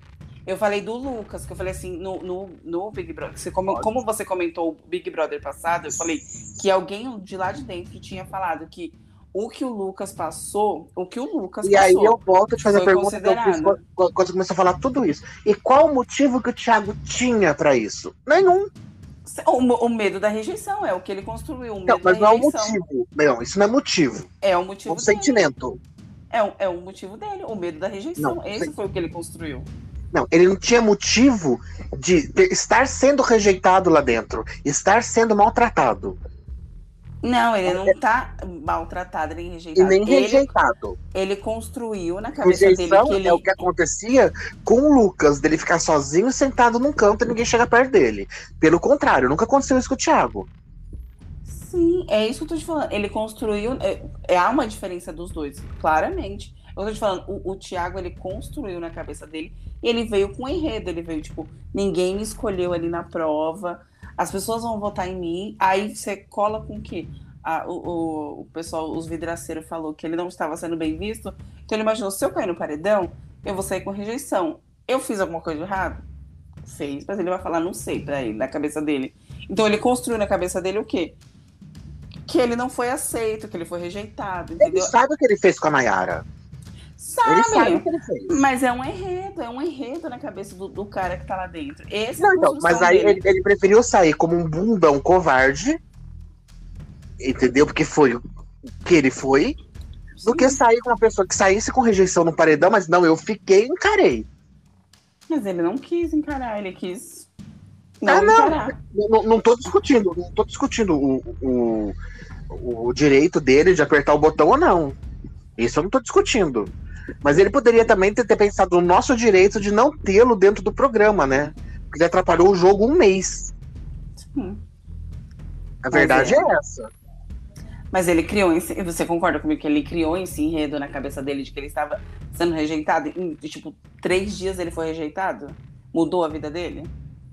Eu falei do Lucas, que eu falei assim, no, no, no Big Brother. Você, como, como você comentou o Big Brother passado, eu falei que alguém de lá de dentro tinha falado que o que o Lucas passou, o que o Lucas e passou. E aí eu volto a te fazer a pergunta que eu fiz quando, quando você começou a falar tudo isso. E qual o motivo que o Thiago tinha para isso? Nenhum. O, o, medo da rejeição é o que ele construiu. não, mas não é o motivo. Não, isso não é motivo. É o motivo. É um sentimento. É, um, é o motivo dele, o medo da rejeição. Não, Esse foi o que ele construiu. Não, ele não tinha motivo de estar sendo rejeitado lá dentro, estar sendo maltratado. Não, ele não tá maltratado nem rejeitado. E nem ele, rejeitado. Ele construiu na cabeça Rejeição dele que ele. É o que acontecia com o Lucas, dele ficar sozinho, sentado num canto e ninguém chega perto dele. Pelo contrário, nunca aconteceu isso com o Thiago. Sim, é isso que eu tô te falando. Ele construiu. É, é, há uma diferença dos dois, claramente. Eu tô te falando, o, o Thiago, ele construiu na cabeça dele e ele veio com enredo. Ele veio, tipo, ninguém me escolheu ali na prova, as pessoas vão votar em mim. Aí você cola com que a, o, o, o, pessoal, os vidraceiros, falou que ele não estava sendo bem visto. Então ele imaginou: se eu cair no paredão, eu vou sair com rejeição. Eu fiz alguma coisa de errado? Fez, mas ele vai falar, não sei, pra ele, na cabeça dele. Então ele construiu na cabeça dele o quê? Que ele não foi aceito, que ele foi rejeitado, entendeu? Ele sabe o que ele fez com a Nayara. Sabe, ele sabe o que ele fez. Mas é um enredo, é um enredo na cabeça do, do cara que tá lá dentro. Esse é não, então, mas aí ele, ele, preferiu sair como um bundão covarde, entendeu? Porque foi o que ele foi, Sim. do que sair com uma pessoa que saísse com rejeição no paredão, mas não, eu fiquei e encarei. Mas ele não quis encarar, ele quis não, ah, não. não. Não tô discutindo, não tô discutindo o, o, o direito dele de apertar o botão ou não. Isso eu não tô discutindo. Mas ele poderia também ter, ter pensado no nosso direito de não tê-lo dentro do programa, né? Porque ele atrapalhou o jogo um mês. Sim. A verdade é. é. essa. Mas ele criou, esse, você concorda comigo que ele criou esse enredo na cabeça dele de que ele estava sendo rejeitado? Em, tipo, três dias ele foi rejeitado? Mudou a vida dele?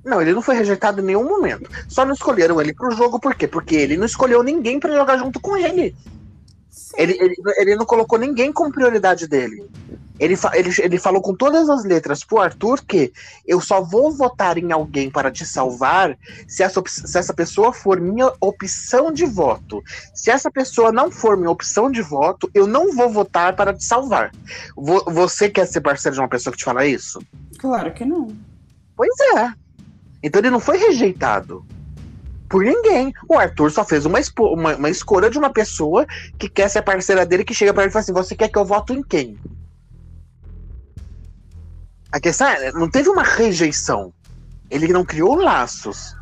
Não, ele não foi rejeitado em nenhum momento. Só não escolheram ele pro jogo, por quê? Porque ele não escolheu ninguém para jogar junto com ele. Ele, ele, ele, não colocou ninguém como prioridade dele. Ele, ele, ele falou com todas as letras pro Arthur que eu só vou votar em alguém para te salvar se essa, se essa pessoa for minha opção de voto. Se essa pessoa não for minha opção de voto, eu não vou votar para te salvar. Você quer ser parceiro de uma pessoa que te fala isso? Claro que não. Pois é. Então ele não foi rejeitado por ninguém. O Arthur só fez uma, uma, uma, escolha de uma pessoa que quer ser parceira dele, que chega para ele e fala assim: Você quer que eu voto em quem? A questão é: não teve uma rejeição. Ele não criou laços.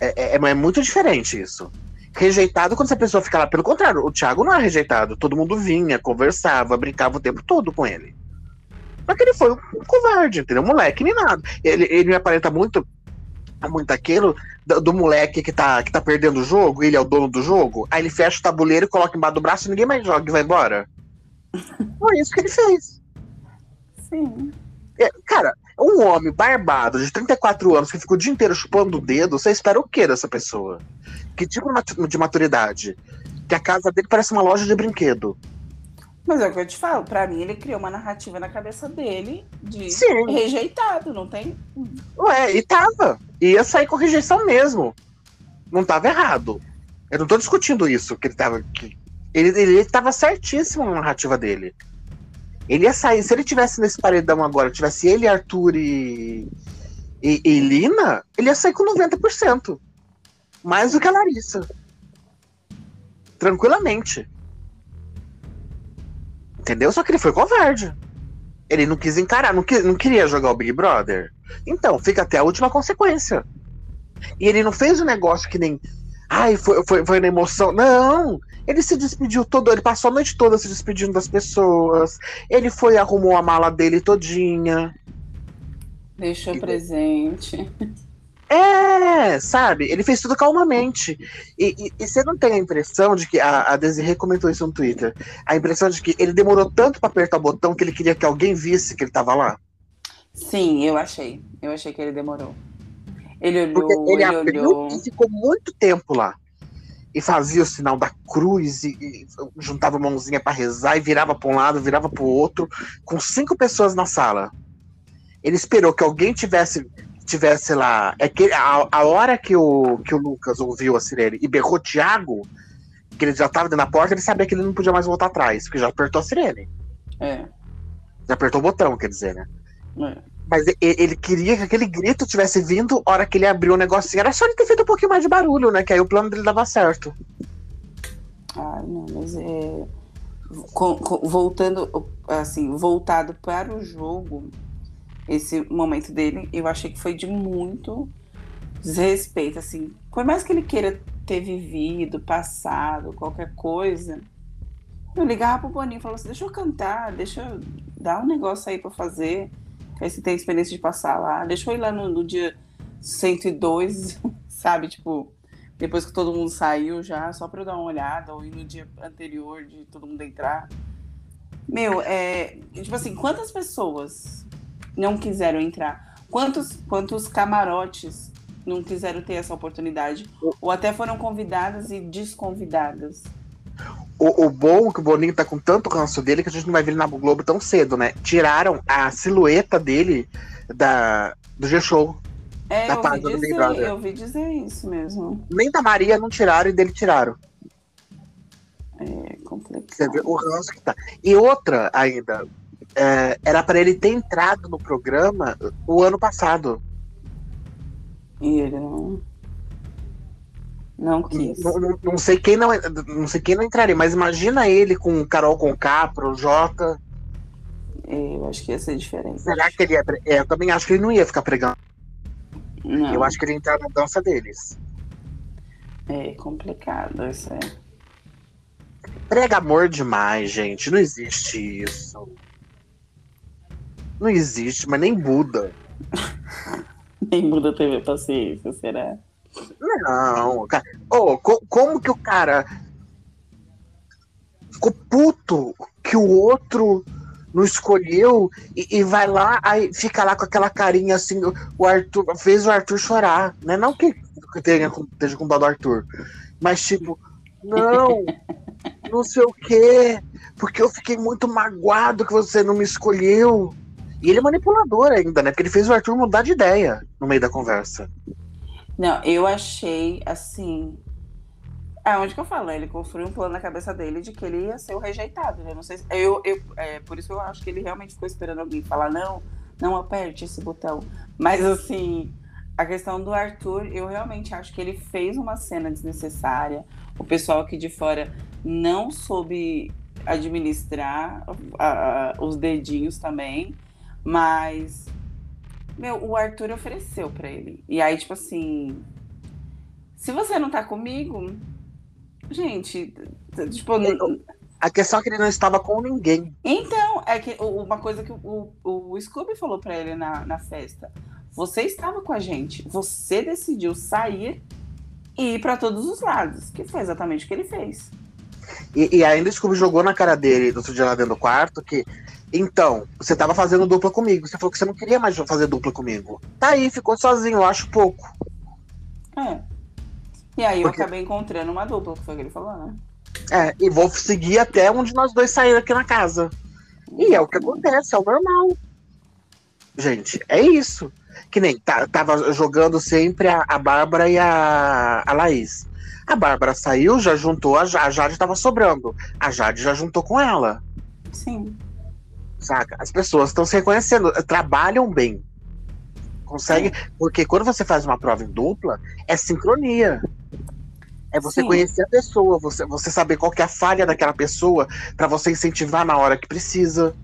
É, é, é muito diferente isso. Rejeitado quando essa pessoa fica lá. Pelo contrário, o Thiago não é rejeitado. Todo mundo vinha, conversava, brincava o tempo todo com ele. Só que ele foi um covarde, entendeu? Moleque, nem nada. Ele, ele me aparenta muito muito aquilo do, do, moleque que tá, que tá perdendo o jogo, ele é o dono do jogo, aí ele fecha o tabuleiro, coloca embaixo do braço e ninguém mais joga e vai embora. (laughs) Foi isso que ele fez. Sim. É, cara, um homem barbado de 34 anos que fica o dia inteiro chupando o dedo, você espera o que dessa pessoa? Que tipo de maturidade? Que a casa dele parece uma loja de brinquedo. Mas é o que eu te falo, pra mim ele criou uma narrativa na cabeça dele de Sim. rejeitado, não tem? Ué, e tava. Ia sair com rejeição mesmo. Não tava errado. Eu não tô discutindo isso, que ele tava. Que ele, ele tava certíssimo na narrativa dele. Ele ia sair, se ele tivesse nesse paredão agora, tivesse ele, Arthur e, e, e Lina, ele ia sair com 90%. Mais do que a Larissa. Tranquilamente. Entendeu? Só que ele foi covarde. Ele não quis encarar, não, não queria jogar o Big Brother. Então, fica até a última consequência. E ele não fez um negócio que nem. Ai, foi, foi, foi na emoção. Não! Ele se despediu todo, ele passou a noite toda se despedindo das pessoas. Ele foi arrumou a mala dele todinha. Deixou e, presente. (laughs) É, sabe? Ele fez tudo calmamente. E, e, e, você não tem a impressão de que. A, a Desiree comentou isso no Twitter. A impressão de que ele demorou tanto para apertar o botão que ele queria que alguém visse que ele tava lá? Sim, eu achei. Eu achei que ele demorou. Ele olhou. Porque ele, ele abriu olhou... e ficou muito tempo lá. E fazia o sinal da cruz e, e juntava a mãozinha para rezar e virava para um lado, virava para o outro, com cinco pessoas na sala. Ele esperou que alguém tivesse tivesse lá. É que a, a hora que o, que o Lucas ouviu a sirene e berrou Thiago, que ele já estava dentro da porta, ele sabia que ele não podia mais voltar atrás, porque já apertou a sirene. É. Já apertou o botão, quer dizer, né? É. Mas ele, ele queria que aquele grito tivesse vindo a hora que ele abriu o negocinho. Era só ele ter feito um pouquinho mais de barulho, né? Que aí o plano dele dava certo. Ah, não, mas é. Com, com, voltando, assim, voltado para o jogo, esse momento dele, eu achei que foi de muito desrespeito, assim. Por mais que ele queira ter vivido, passado, qualquer coisa, eu ligava pro Boninho e falava assim, deixa eu cantar, deixa eu dar um negócio aí para fazer, aí se tem experiência de passar lá, deixa eu ir lá no, no dia 102, (laughs) sabe, tipo, depois que todo mundo saiu já, só pra eu dar uma olhada, ou ir no dia anterior de todo mundo entrar. Meu, é. Tipo assim, quantas pessoas não quiseram entrar? Quantos, quantos camarotes não quiseram ter essa oportunidade? Ou até foram convidadas e desconvidadas? O, o bom é que o Boninho tá com tanto ranço dele que a gente não vai ver ele na Globo tão cedo, né? Tiraram a silhueta dele da, do G-Show. É, da eu ouvi, do Big dizer, Brother. eu ouvi dizer isso mesmo. Nem da Maria não tiraram e dele tiraram. É Você complicado. vê o ranço que tá. E outra ainda, é, era pra ele ter entrado no programa o ano passado. E ele não. Não quis. Não, não- não sei quem não, não sei quem não entraria, mas imagina ele com Carol Conká, Projota. Eu acho que ia ser diferente. Será que ele ia. pre- é, eu também acho que ele não ia ficar pregando. Não, Eu acho que ele ia entrar na dança deles. é complicado isso é. Prega amor demais, gente. Não existe isso. Não existe, mas nem Buda. (laughs) Nem muda TV paciência, será? Não, cara. Ô, co- como que o cara ficou puto que o outro não escolheu e, e vai lá, aí fica lá com aquela carinha assim, o Arthur fez o Arthur chorar, né? Não que tenha, com- esteja com dó do Arthur, mas tipo, não, (laughs) não sei o quê, porque eu fiquei muito magoado que você não me escolheu. E ele é manipulador ainda, né? Porque ele fez o Arthur mudar de ideia no meio da conversa. Não, eu achei assim. É onde que eu falo, ele construiu um plano na cabeça dele de que ele ia ser o rejeitado. né? Não sei se. Eu, eu, é, por isso eu acho que ele realmente ficou esperando alguém falar, não, não aperte esse botão. Mas assim, a questão do Arthur, eu realmente acho que ele fez uma cena desnecessária. O pessoal aqui de fora não soube administrar a- a- os dedinhos também. Mas meu, o Arthur ofereceu pra ele. E aí, tipo assim. Se você não tá comigo. Gente, tipo. A questão é que ele não estava com ninguém. Então, é que uma coisa que o, o, o Scooby falou pra ele na, na festa. Você estava com a gente. Você decidiu sair e ir pra todos os lados. Que foi exatamente o que ele fez. E, e ainda o Scooby jogou na cara dele no outro dia lá dentro do quarto que. Então, você tava fazendo dupla comigo. Você falou que você não queria mais fazer dupla comigo. Tá aí, ficou sozinho, eu acho pouco. É. E aí Porque- eu acabei encontrando uma dupla, que foi o que ele falou, né? É, e vou seguir até onde nós dois sair aqui na casa. E é o que acontece, é o normal. Gente, é isso. Que nem tá- tava jogando sempre a, a Bárbara e a, a Laís. A Bárbara saiu, já juntou, a, a Jade tava sobrando. A Jade já juntou com ela. Sim. Saca? As pessoas estão se reconhecendo, trabalham bem. Consegue. Porque quando você faz uma prova em dupla, é sincronia. É você Sim. conhecer a pessoa, você, você saber qual que é a falha daquela pessoa pra você incentivar na hora que precisa.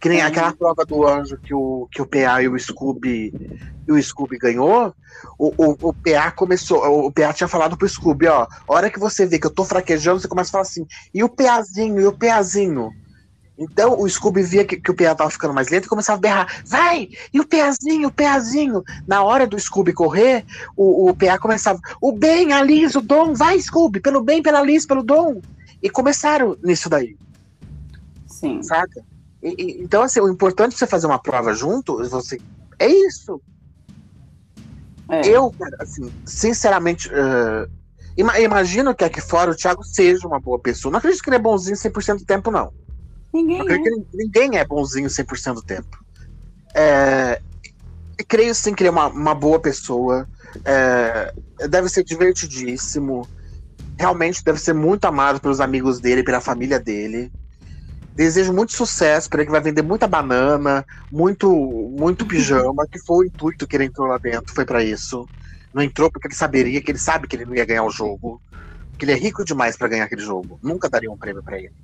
Que nem Sim. aquela prova do anjo que o, que o PA e o Scooby e o Scooby ganhou. O, o, o PA começou. O, o PA tinha falado pro Scooby, ó. A hora que você vê que eu tô fraquejando, você começa a falar assim, e o PAzinho, e o PAzinho? Então o Scooby via que, que o PA tava ficando mais lento e começava a berrar: vai! E o PAzinho, o PAzinho! Na hora do Scooby correr, o, o PA começava: o bem, a Liz, o Dom, vai, Scooby, pelo bem, pela Liz, pelo Dom. E começaram nisso daí, Sim. saca? E- e- então, assim, o importante de você fazer uma prova junto, você. É isso. É. Eu, cara, assim, sinceramente, ima- imagino que aqui fora o Thiago seja uma boa pessoa. Não acredito que ele é bonzinho 100% do tempo, não. Ninguém é. ninguém é bonzinho 100% do tempo. É, creio sim que ele é uma, uma boa pessoa. é, deve ser divertidíssimo. Realmente deve ser muito amado pelos amigos dele, pela família dele. Desejo muito sucesso para ele que vai vender muita banana, muito muito (laughs) pijama, que foi o intuito que ele entrou lá dentro, foi para isso. Não entrou porque ele saberia que ele sabe que ele não ia ganhar o jogo, que ele é rico demais para ganhar aquele jogo. Nunca daria um prêmio para ele.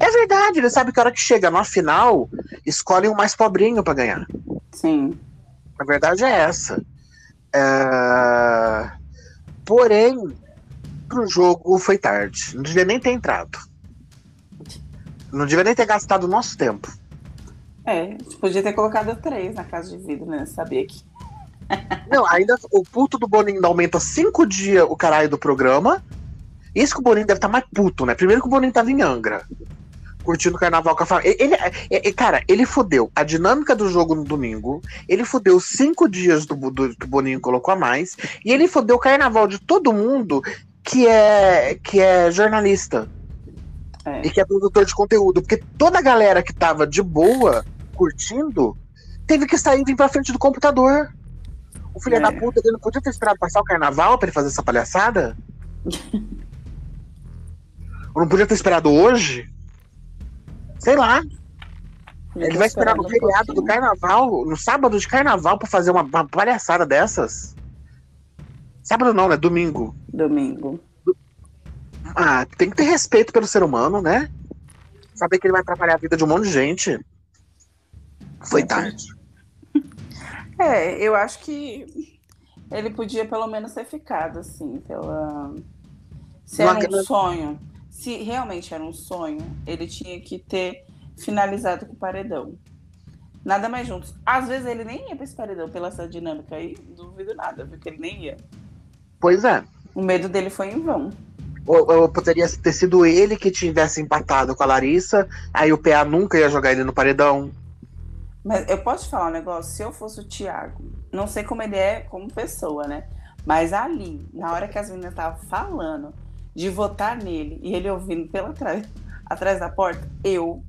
É verdade, ele sabe que a hora que chega na final, escolhem o mais pobrinho pra ganhar. Sim. A verdade é essa. É, Porém, pro jogo foi tarde. Não devia nem ter entrado. Não devia nem ter gastado o nosso tempo. É, podia ter colocado três na casa de vidro, né? Sabia que. Não, ainda o puto do Boninho aumenta cinco dias o caralho do programa. Isso que o Boninho deve estar tá mais puto, né? Primeiro que o Boninho tava em Angra. Curtindo o carnaval com a família. Ele, ele, cara, ele fodeu a dinâmica do jogo no domingo. Ele fodeu cinco dias do, do, que o Boninho colocou a mais. E ele fodeu o carnaval de todo mundo que é, que é jornalista. É. E que é produtor de conteúdo. Porque toda a galera que tava de boa, curtindo, teve que sair e vir pra frente do computador. O filho é. da puta, ele não podia ter esperado passar o carnaval pra ele fazer essa palhaçada? (laughs) Ou não podia ter esperado hoje? Sei lá. Ele vai esperar no feriado do carnaval, no sábado de carnaval, pra fazer uma, uma palhaçada dessas? Sábado não, né? Domingo. Domingo. Ah, tem que ter respeito pelo ser humano, né? Saber que ele vai atrapalhar a vida de um monte de gente. Foi tarde. (laughs) É, eu acho que ele podia pelo menos ter ficado, assim, pela. Se era um sonho, se realmente era um sonho, ele tinha que ter finalizado com o paredão. Nada mais juntos. Às vezes ele nem ia pra esse paredão pela essa dinâmica aí, duvido nada, porque ele nem ia. Pois é. O medo dele foi em vão. Ou, ou, poderia ter sido ele que tivesse empatado com a Larissa, aí o PA nunca ia jogar ele no paredão. Mas eu posso te falar um negócio? Se eu fosse o Thiago, não sei como ele é como pessoa, né? Mas ali, na hora que as meninas estavam falando de votar nele e ele ouvindo pela trás, atrás da porta, eu,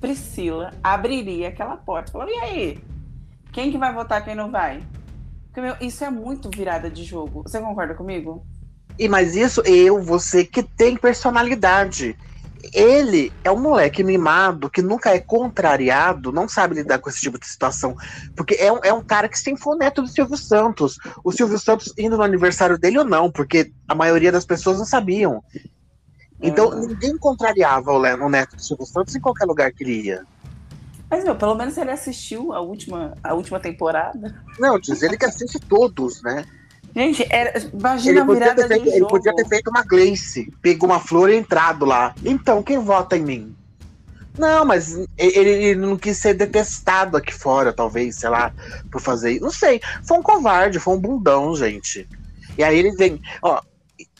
Priscila, abriria aquela porta. Falando, e aí? Quem que vai votar, quem não vai? Porque, meu, isso é muito virada de jogo. Você concorda comigo? E mas isso eu, você que tem personalidade. Ele é um moleque mimado que nunca é contrariado, não sabe lidar com esse tipo de situação. Porque é um, é um cara que se foi o neto do Silvio Santos. O Silvio Santos indo no aniversário dele ou não, porque a maioria das pessoas não sabiam. Então é. ninguém contrariava o, o neto do Silvio Santos em qualquer lugar que ele ia. Mas, meu, pelo menos ele assistiu a última, a última temporada. Não, diz ele que assiste todos, né? Gente, era, imagina ele a virada feito, de Ele jogo. podia ter feito uma Gleice, pegou uma flor e entrado lá. Então, quem vota em mim? Não, mas ele, ele, não quis ser detestado aqui fora, talvez, sei lá, por fazer isso. Não sei. Foi um covarde, foi um bundão, gente. E aí ele vem. Ó,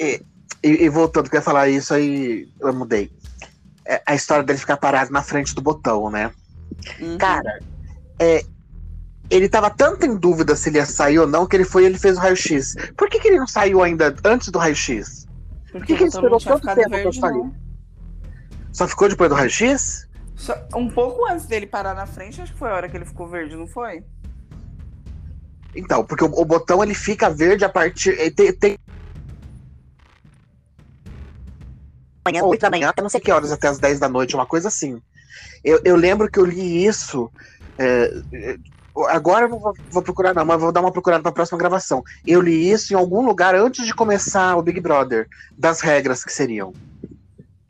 e, e, e voltando, quer falar isso aí, eu mudei. É, a história dele ficar parado na frente do botão, né? Uhum. Cara, é, ele tava tanto em dúvida se ele ia sair ou não que ele foi e ele fez o raio-x. Por que, que ele não saiu ainda antes do raio-x? Por que, que ele esperou tanto tempo pra sair? Só ficou depois do raio-x? Um pouco antes dele parar na frente, acho que foi a hora que ele ficou verde, não foi? Então, porque o, o botão ele fica verde a partir. Tem, tem... Amanhã, 8 da manhã, até não sei que horas, até as 10 da noite, uma coisa assim. Eu, eu lembro que eu li isso. É, Agora eu não vou, vou, procurar, não, mas vou dar uma procurada para a próxima gravação. Eu li isso em algum lugar antes de começar o Big Brother, das regras que seriam.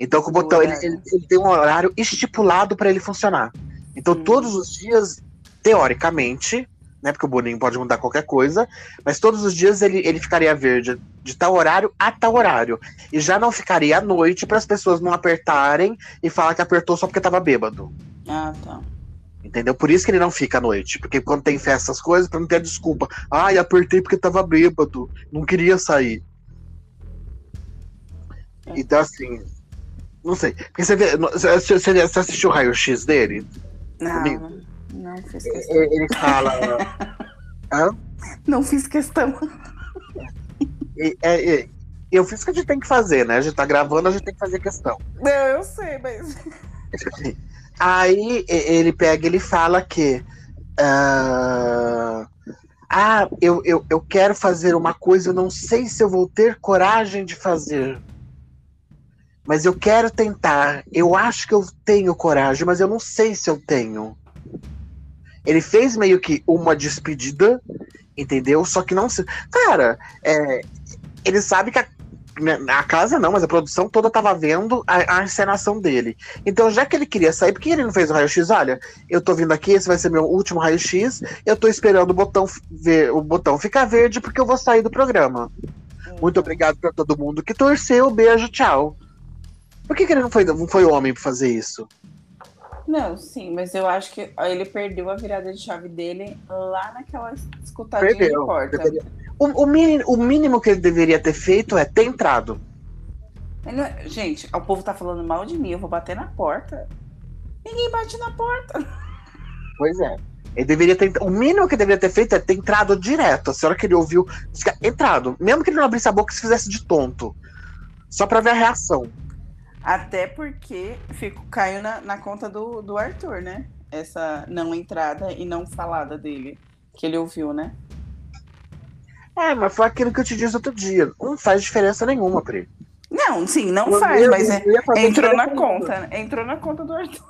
Então, com o botão, ele, ele, ele, tem um horário estipulado para ele funcionar. Então, hum. todos os dias, teoricamente, né? Porque o Boninho pode mudar qualquer coisa, mas todos os dias ele, ele ficaria verde de tal horário a tal horário. E já não ficaria à noite para as pessoas não apertarem e falar que apertou só porque estava bêbado. Ah, tá. Entendeu? Por isso que ele não fica à noite. Porque quando tem festa, essas coisas, pra não ter desculpa. Ai, apertei porque tava bêbado. Não queria sair. Então, assim. Não sei. Porque você vê. Você, você assistiu o raio-x dele? Não. Comigo? Não fiz questão. Ele fala. (laughs) Hã? Não fiz questão. E, é, é, eu fiz o que a gente tem que fazer, né? A gente tá gravando, a gente tem que fazer questão. Não, eu sei, mas. (laughs) Aí ele pega ele fala que. Uh, ah, eu, eu, eu quero fazer uma coisa, eu não sei se eu vou ter coragem de fazer. Mas eu quero tentar. Eu acho que eu tenho coragem, mas eu não sei se eu tenho. Ele fez meio que uma despedida, entendeu? Só que não se. Cara, é, ele sabe que a a casa não, mas a produção toda tava vendo a, a, encenação dele. Então, já que ele queria sair, por que ele não fez o raio-x? Olha, eu tô vindo aqui, esse vai ser meu último raio-x, eu tô esperando o botão, ver, o botão ficar verde porque eu vou sair do programa. Muito obrigado para todo mundo que torceu, beijo, tchau. Por que, que ele não foi, não foi homem pra fazer isso? Não, sim, mas eu acho que ele perdeu a virada de chave dele lá naquela escutadinha perdeu, de porta. O, o, mínimo, o mínimo que ele deveria ter feito é ter entrado. É, gente, o povo tá falando mal de mim, eu vou bater na porta. Ninguém bate na porta. Pois é. Ele deveria ter. O mínimo que ele deveria ter feito é ter entrado direto. A senhora que ele ouviu. Entrado. Mesmo que ele não abrisse a boca e se fizesse de tonto. Só pra ver a reação. Até porque fico, caiu na, na conta do, do Arthur, né? Essa não entrada e não falada dele. Que ele ouviu, né? É, mas foi aquilo que eu te disse outro dia. Não faz diferença nenhuma, Pri. Não, sim, não eu faz, mas é, entrou na conta. Né? Entrou na conta do Arthur.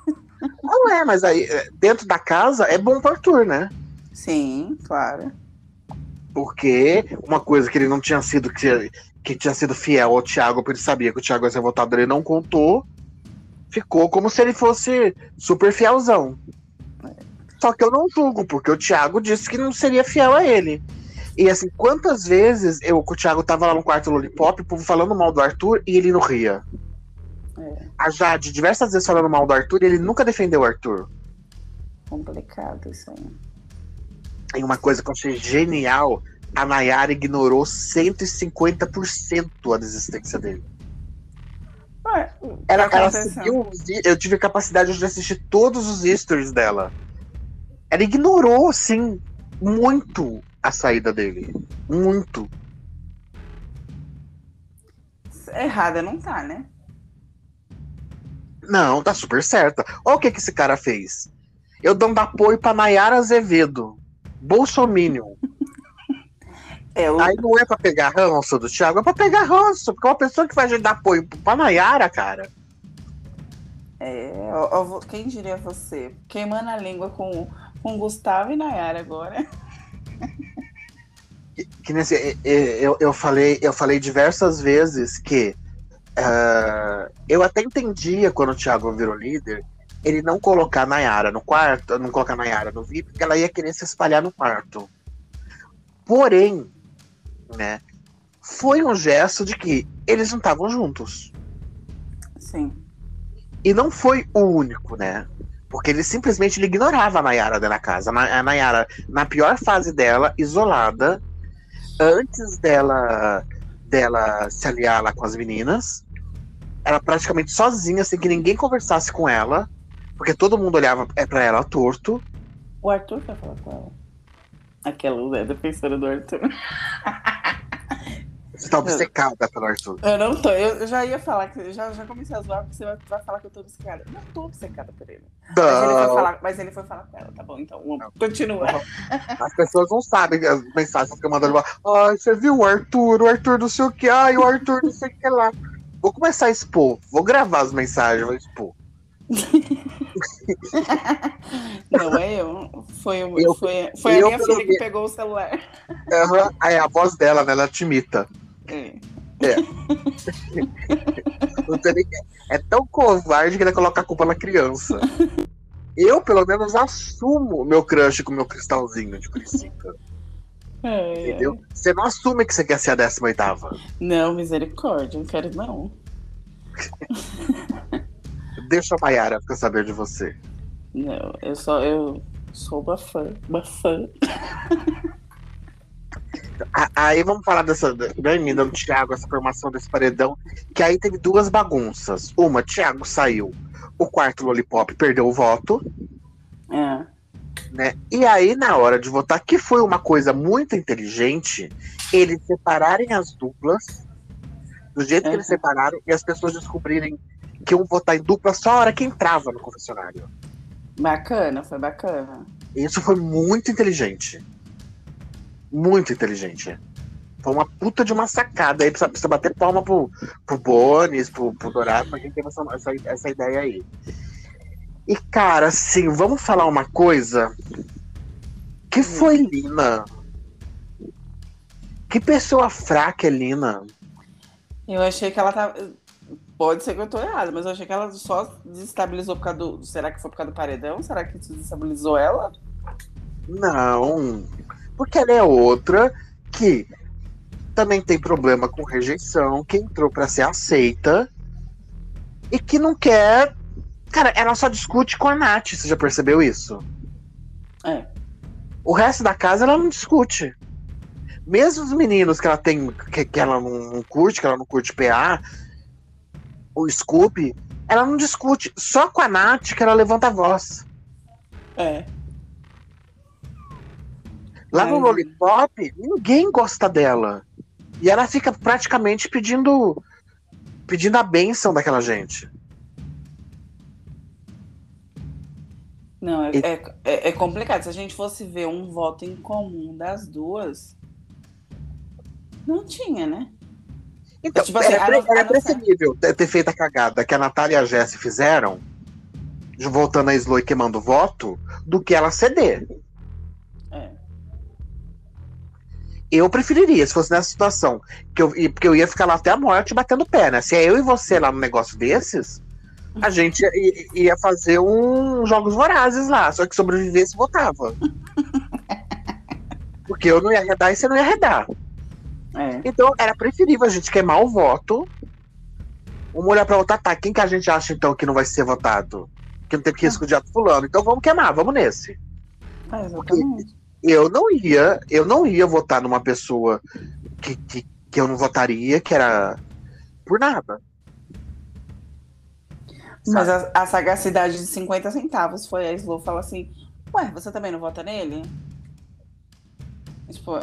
Não é, mas aí, é, dentro da casa é bom pro Arthur, né? Sim, claro. Porque uma coisa que ele não tinha sido, que, que tinha sido fiel ao Thiago, porque ele sabia que o Thiago ia ser votado, ele não contou. Ficou como se ele fosse super fielzão. Só que eu não julgo, porque o Thiago disse que não seria fiel a ele. E assim, quantas vezes eu o Thiago tava lá no quarto Lollipop, o povo falando mal do Arthur e ele não ria. É. A Jade, diversas vezes falando mal do Arthur, e ele nunca defendeu o Arthur. Complicado isso aí. E uma coisa que eu achei genial, a Nayara ignorou 150% a desistência dele. Ué, ela, ela seguiu, eu tive a capacidade de assistir todos os stories dela. Ela ignorou, assim, muito a saída dele. Muito. Errada não tá, né? Não, tá super certa. Olha o que, que esse cara fez. Eu dando apoio pra Nayara Azevedo. Bolsominion. É, eu... Aí não é pra pegar ranço do Thiago, é pra pegar ranço. Porque é uma pessoa que vai dar apoio pra Nayara, cara. É, eu, eu, quem diria você? Queimando a língua com, com Gustavo e Nayara agora. (laughs) que nesse, eu, eu, falei, eu falei diversas vezes que uh, eu até entendia quando o Thiago virou líder, ele não colocar Nayara no quarto, não colocar Nayara no VIP, porque ela ia querer se espalhar no quarto. Porém, né, foi um gesto de que eles não estavam juntos. Sim. E não foi o único, né? Porque ele simplesmente ele ignorava a Nayara dentro da casa. A Nayara, na pior fase dela, isolada, antes dela, dela se aliar lá com as meninas, ela praticamente sozinha, sem que ninguém conversasse com ela, porque todo mundo olhava é para ela torto. O Arthur quer falar com ela. Aquela é defensora do Arthur. Você tá obcecada pelo Arthur. Eu não tô. Eu já ia falar, que já, já comecei a zoar, porque você vai, vai falar que eu tô obcecada. Eu não tô obcecada por ele. Não. Mas ele, foi falar, mas ele foi falar com ela, tá bom? Então, não. continua. As pessoas não sabem as mensagens que eu mandando. Ai, você viu o Arthur? O Arthur não sei o que. Ai, o Arthur não sei o que lá. Vou começar a expor. Vou gravar as mensagens, vou expor. (laughs) Não é eu. Foi, eu, foi, foi eu, a minha filha que pegou o celular. Uhum. Aí a voz dela, né? Ela te imita. É. É. (laughs) é tão covarde que ele coloca a culpa na criança. Eu, pelo menos, assumo meu crush com meu cristalzinho de Curicica. É, Entendeu? É. Você não assume que você quer ser a 18 Não, misericórdia, não quero não. (laughs) Deixa a Mayara ficar saber de você. Não, eu só eu sou uma fã, uma fã. Aí vamos falar dessa da emenda do Thiago, essa formação desse paredão, que aí teve duas bagunças. Uma, Thiago saiu, o quarto Lollipop perdeu o voto. É. Né? E aí, na hora de votar, que foi uma coisa muito inteligente, eles separarem as duplas, do jeito que eles separaram, e as pessoas descobrirem que iam votar em dupla só a hora que entrava no confessionário. Bacana, foi bacana. Isso foi muito inteligente muito inteligente. Foi uma puta de uma sacada. Aí precisa, precisa bater palma pro, pro Bones, pro, pro Dourado, pra quem teve essa, essa, essa ideia aí. E, cara, assim, vamos falar uma coisa. Que foi Lina? Que pessoa fraca é Lina? Eu achei que ela tava. Pode ser que eu tô errada, mas eu achei que ela só desestabilizou por causa do. Será que foi por causa do paredão? Será que isso desestabilizou ela? Não. Porque ela é outra que também tem problema com rejeição, que entrou para ser aceita e que não quer Cara, ela só discute com a Nath, você já percebeu isso? É. O resto da casa ela não discute. Mesmo os meninos que ela tem, que, que ela não curte, que ela não curte PA, o Scoop, ela não discute. Só com a Nath que ela levanta a voz. É. Lá no Lollipop, ninguém gosta dela. E ela fica praticamente pedindo pedindo a benção daquela gente. Não, é, E- é, é- é complicado. Se a gente fosse ver um voto em comum das duas, não tinha, né? Então, Tipo assim, era, a era preferível ter, feito a cagada que a Natália e a Jessie fizeram, voltando a Slow e queimando voto, do que ela ceder. É. Eu preferiria, se fosse nessa situação, que eu, porque eu ia ficar lá até a morte batendo pé, né? Se é eu e você lá no negócio desses, a gente ia, ia- ia fazer um jogos vorazes lá, só que sobrevivesse votava. (laughs) Porque eu não ia arredar e você não ia arredar. É. Então era preferível a gente queimar o voto. Uma olhar pra outra, tá? Quem que a gente acha então que não vai ser votado? Que não tem risco de ato fulano. Então vamos queimar, vamos nesse. É, exatamente. Eu não ia, eu não ia votar numa pessoa que, que, que eu não votaria, que era por nada. Mas a, a sagacidade de 50 centavos foi a Slow falar assim: Ué, você também não vota nele? Tipo,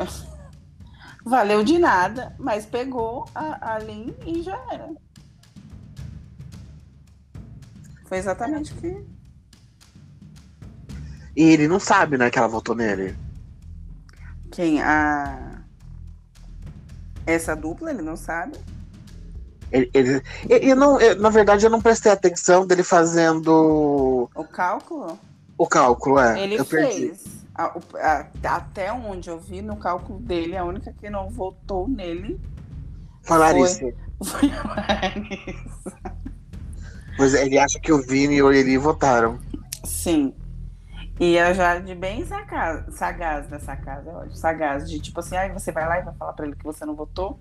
valeu de nada, mas pegou a, a Lin e já era. Foi exatamente o que. E ele não sabe, né, que ela votou nele. Quem? A. Essa dupla, ele não sabe? Ele, ele, eu não, eu- na verdade, eu não prestei atenção dele fazendo O cálculo? o cálculo, é. Ele eu perdi. A- a- até onde eu vi no cálculo dele, a única que não votou nele Foi. isso. (laughs) foi a Larissa. Pois é, ele acha que o Vini e o Eli votaram. Sim. E a Jade bem saca- sagaz dessa casa, eu acho. Sagaz, de tipo assim, ai, você vai lá e vai falar pra ele que você não votou.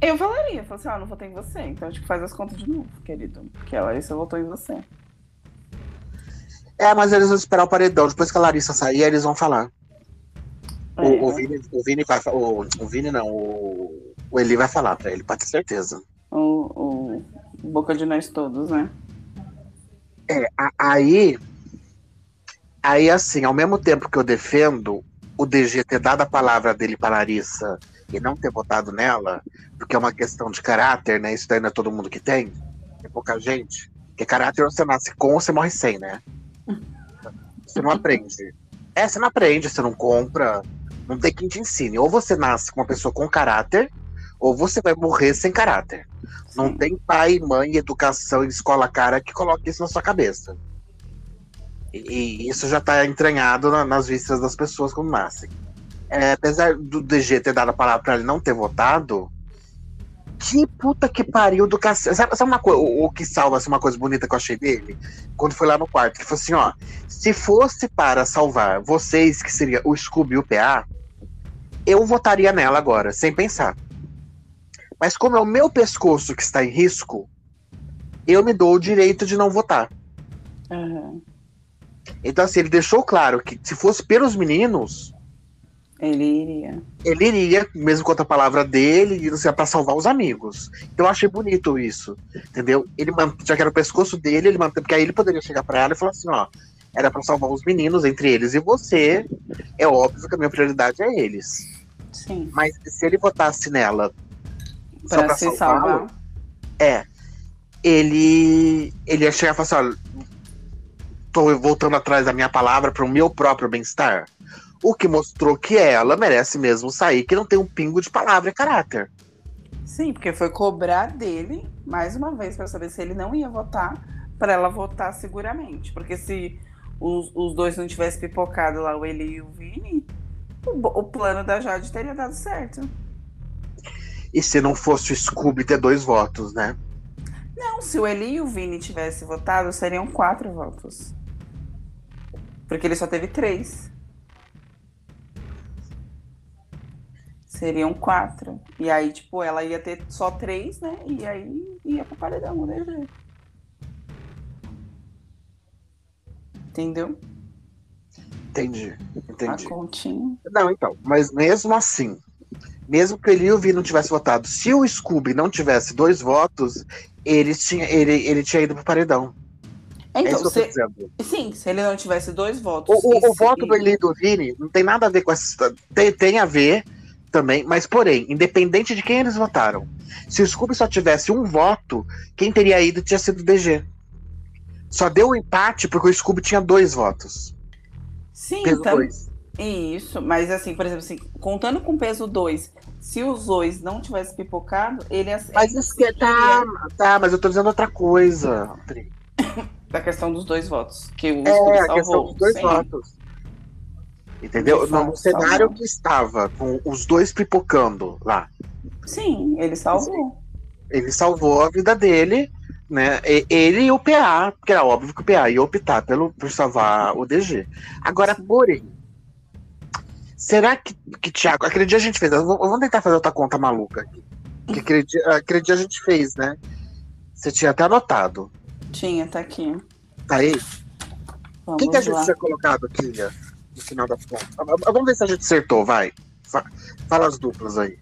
Eu falaria, eu falaria assim, ó, não votei em você. Então, tipo, faz as contas de novo, querido. Porque a Larissa votou em você. É, mas eles vão esperar o paredão. Depois que a Larissa sair, eles vão falar. É, O, o, Vini, o Vini vai o, o Vini não, o, o Eli vai falar pra ele, pode ter certeza. o, o Boca de Nós Todos, né? É, a- aí. Aí, assim, ao mesmo tempo que eu defendo o DG ter dado a palavra dele pra Larissa e não ter votado nela, porque é uma questão de caráter, né? Isso daí não é todo mundo que tem. É pouca gente. Porque caráter você nasce com ou você morre sem, né? Você não aprende. É, você não aprende, você não compra. Não tem quem te ensine. Ou você nasce com uma pessoa com caráter, ou você vai morrer sem caráter. Não Sim. tem pai, mãe, educação e escola cara que coloque isso na sua cabeça. E, e isso já tá entranhado na- nas vistas das pessoas quando nascem. É, apesar do DG ter dado a palavra pra ele não ter votado, que puta que pariu do cacete. Sabe, sabe uma coisa, o, o que salva assim, uma coisa bonita que eu achei dele? Quando foi lá no quarto, que falou assim: ó, se fosse para salvar vocês, que seria o Scooby e o PA, eu votaria nela agora, sem pensar. Mas como é o meu pescoço que está em risco, eu me dou o direito de não votar. Aham. Então, assim, ele deixou claro que se fosse pelos meninos, Ele iria. ele iria, mesmo contra a palavra dele, assim, para salvar os amigos. Então eu achei bonito isso, entendeu? Ele já que era o pescoço dele, ele manteve, porque aí ele poderia chegar para ela e falar assim, ó, era para salvar os meninos, entre eles e você. É óbvio que a minha prioridade é eles. Sim. Mas se ele votasse nela só Pra pra se salvá-lo, salvar. É. Ele, ele ia chegar e falar assim: olha, tô voltando atrás da minha palavra para o meu próprio bem-estar. O que mostrou que ela merece mesmo sair, que não tem um pingo de palavra e caráter. Sim, porque foi cobrar dele, mais uma vez, para saber se ele não ia votar, para ela votar seguramente. Porque se os, os dois não tivessem pipocado lá, o Eli e o Vini, o, o plano da Jade teria dado certo. E se não fosse o Scooby ter dois votos, né? Não, se o Eli e o Vini tivessem votado, seriam quatro votos. Porque ele só teve três. Seriam quatro. E aí, tipo, ela ia ter só três, né? E aí ia pro paredão, né, gente? Entendeu? Entendi, entendi. A continha. Não, então, mas mesmo assim, mesmo que e o Vi não tivessem votado, se o Scooby não tivesse dois votos, ele tinha, ele, ele tinha ido pro paredão. é Então, tô se- sim, se ele não tivesse dois votos. O, o- o se- voto do Eli e do Vini não tem nada a ver com essa. Tem, tem a ver também, mas porém, independente de quem eles votaram, se o Scooby só tivesse um voto, quem teria ido tinha sido o DG. Só deu um empate porque o Scooby tinha dois votos. Sim, Peso tam- dois. Isso, mas assim, por exemplo, assim, contando com peso 2, se os dois não tivessem pipocado, ele Mas isso que tá, tá, mas eu tô dizendo outra coisa. (coughs) Da questão dos dois votos, que o É, Scooby a questão salvou. dos dois votos. Entendeu? De No, cenário salvou. que estava, com os dois pipocando lá, Sim, ele salvou. ele salvou a vida dele, né? Ele e o PA, porque era óbvio que o PA ia optar pelo, por salvar o DG. Agora, Sim. porém, será que, que Thiago. Aquele dia a gente fez. Vamos tentar fazer outra conta maluca aqui. Que aquele, dia, aquele dia a gente fez, né? Você tinha até anotado. Tinha, tá aqui. Tá aí? Vamos Quem que a gente lá. tinha colocado aqui, Lia, no final das contas? Ah, Vamos ver se a gente acertou, vai. Fa- Fala as duplas aí.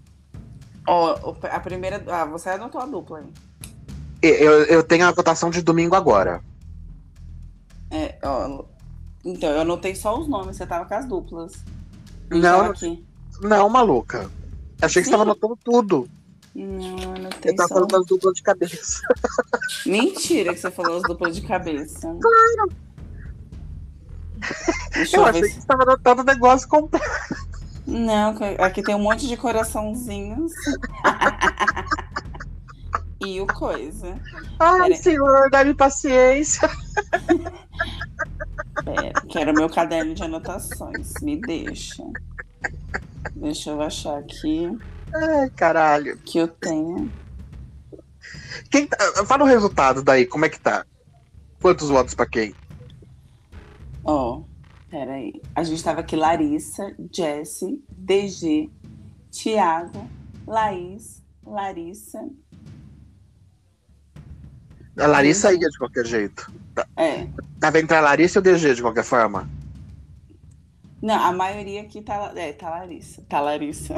Ó, o- a primeira. Ah, você anotou a dupla aí. Eu, eu tenho a votação de domingo agora. É, ó, então, eu anotei só os nomes, você tava com as duplas. Não, Tava não-. Não, maluca. Achei que você estava anotando tudo. Não, eu anotei Eu tava só. falando das duplas de cabeça. Mentira que você falou as duplas de cabeça. Claro. (laughs) Eu achei ver que estava anotando o negócio completo. Não, aqui tem um monte de coraçãozinhos. (laughs) e o coisa. Ai, Pera senhor, dá-me paciência. Pera, quero meu caderno de anotações. Me deixa. Deixa eu achar aqui Ai, caralho. que eu tenho. Quem tá- Fala o resultado daí, como é que tá? Quantos votos pra quem? Ó, peraí. A gente tava aqui Larissa, Jesse, DG, Thiago, Laís, Larissa. A Larissa ia de qualquer jeito. É. Tava entre a Larissa e o DG de qualquer forma. Não, a maioria aqui tá, é, tá Larissa. Tá Larissa.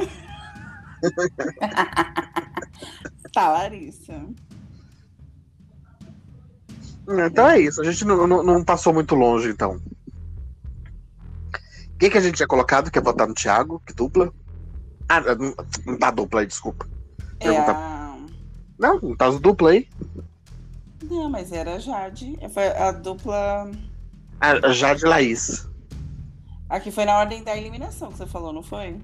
(laughs) tá Larissa. Então é isso, a gente não, não- não passou muito longe, então. Quem que a gente tinha colocado que ia votar no Thiago? Que dupla? Ah, não, tá dupla aí, desculpa. É Pergunta- a... Não, não tá dupla aí. Não, mas era a Jade. Foi a dupla. A Jade Laís. Aqui foi na ordem da eliminação que você falou, não foi?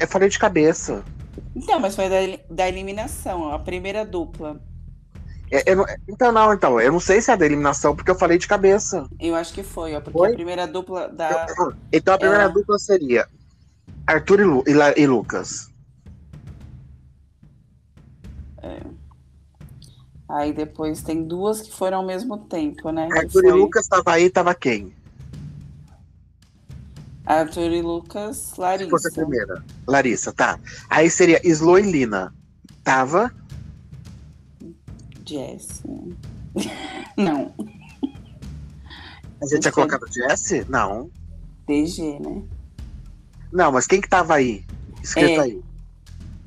Eu falei de cabeça. Então, mas foi da, da eliminação, a primeira dupla. É, eu não- então, não, então. Eu não sei se é da eliminação, porque eu falei de cabeça. Eu acho que foi, ó, porque Foi? a primeira dupla da. Então a primeira É. dupla seria Arthur e, Lu- e La- e Lucas. Aí depois tem duas que foram ao mesmo tempo, né? Arthur e foi Lucas tava aí, tava quem? Arthur e Lucas, Se fosse a Larissa. primeira. Larissa, tá. Aí seria Slo e Lina. Tava. Jess. Não, A gente tinha colocado Jesse? Não. DG, né? Não, mas quem que tava aí? Escrito É. aí.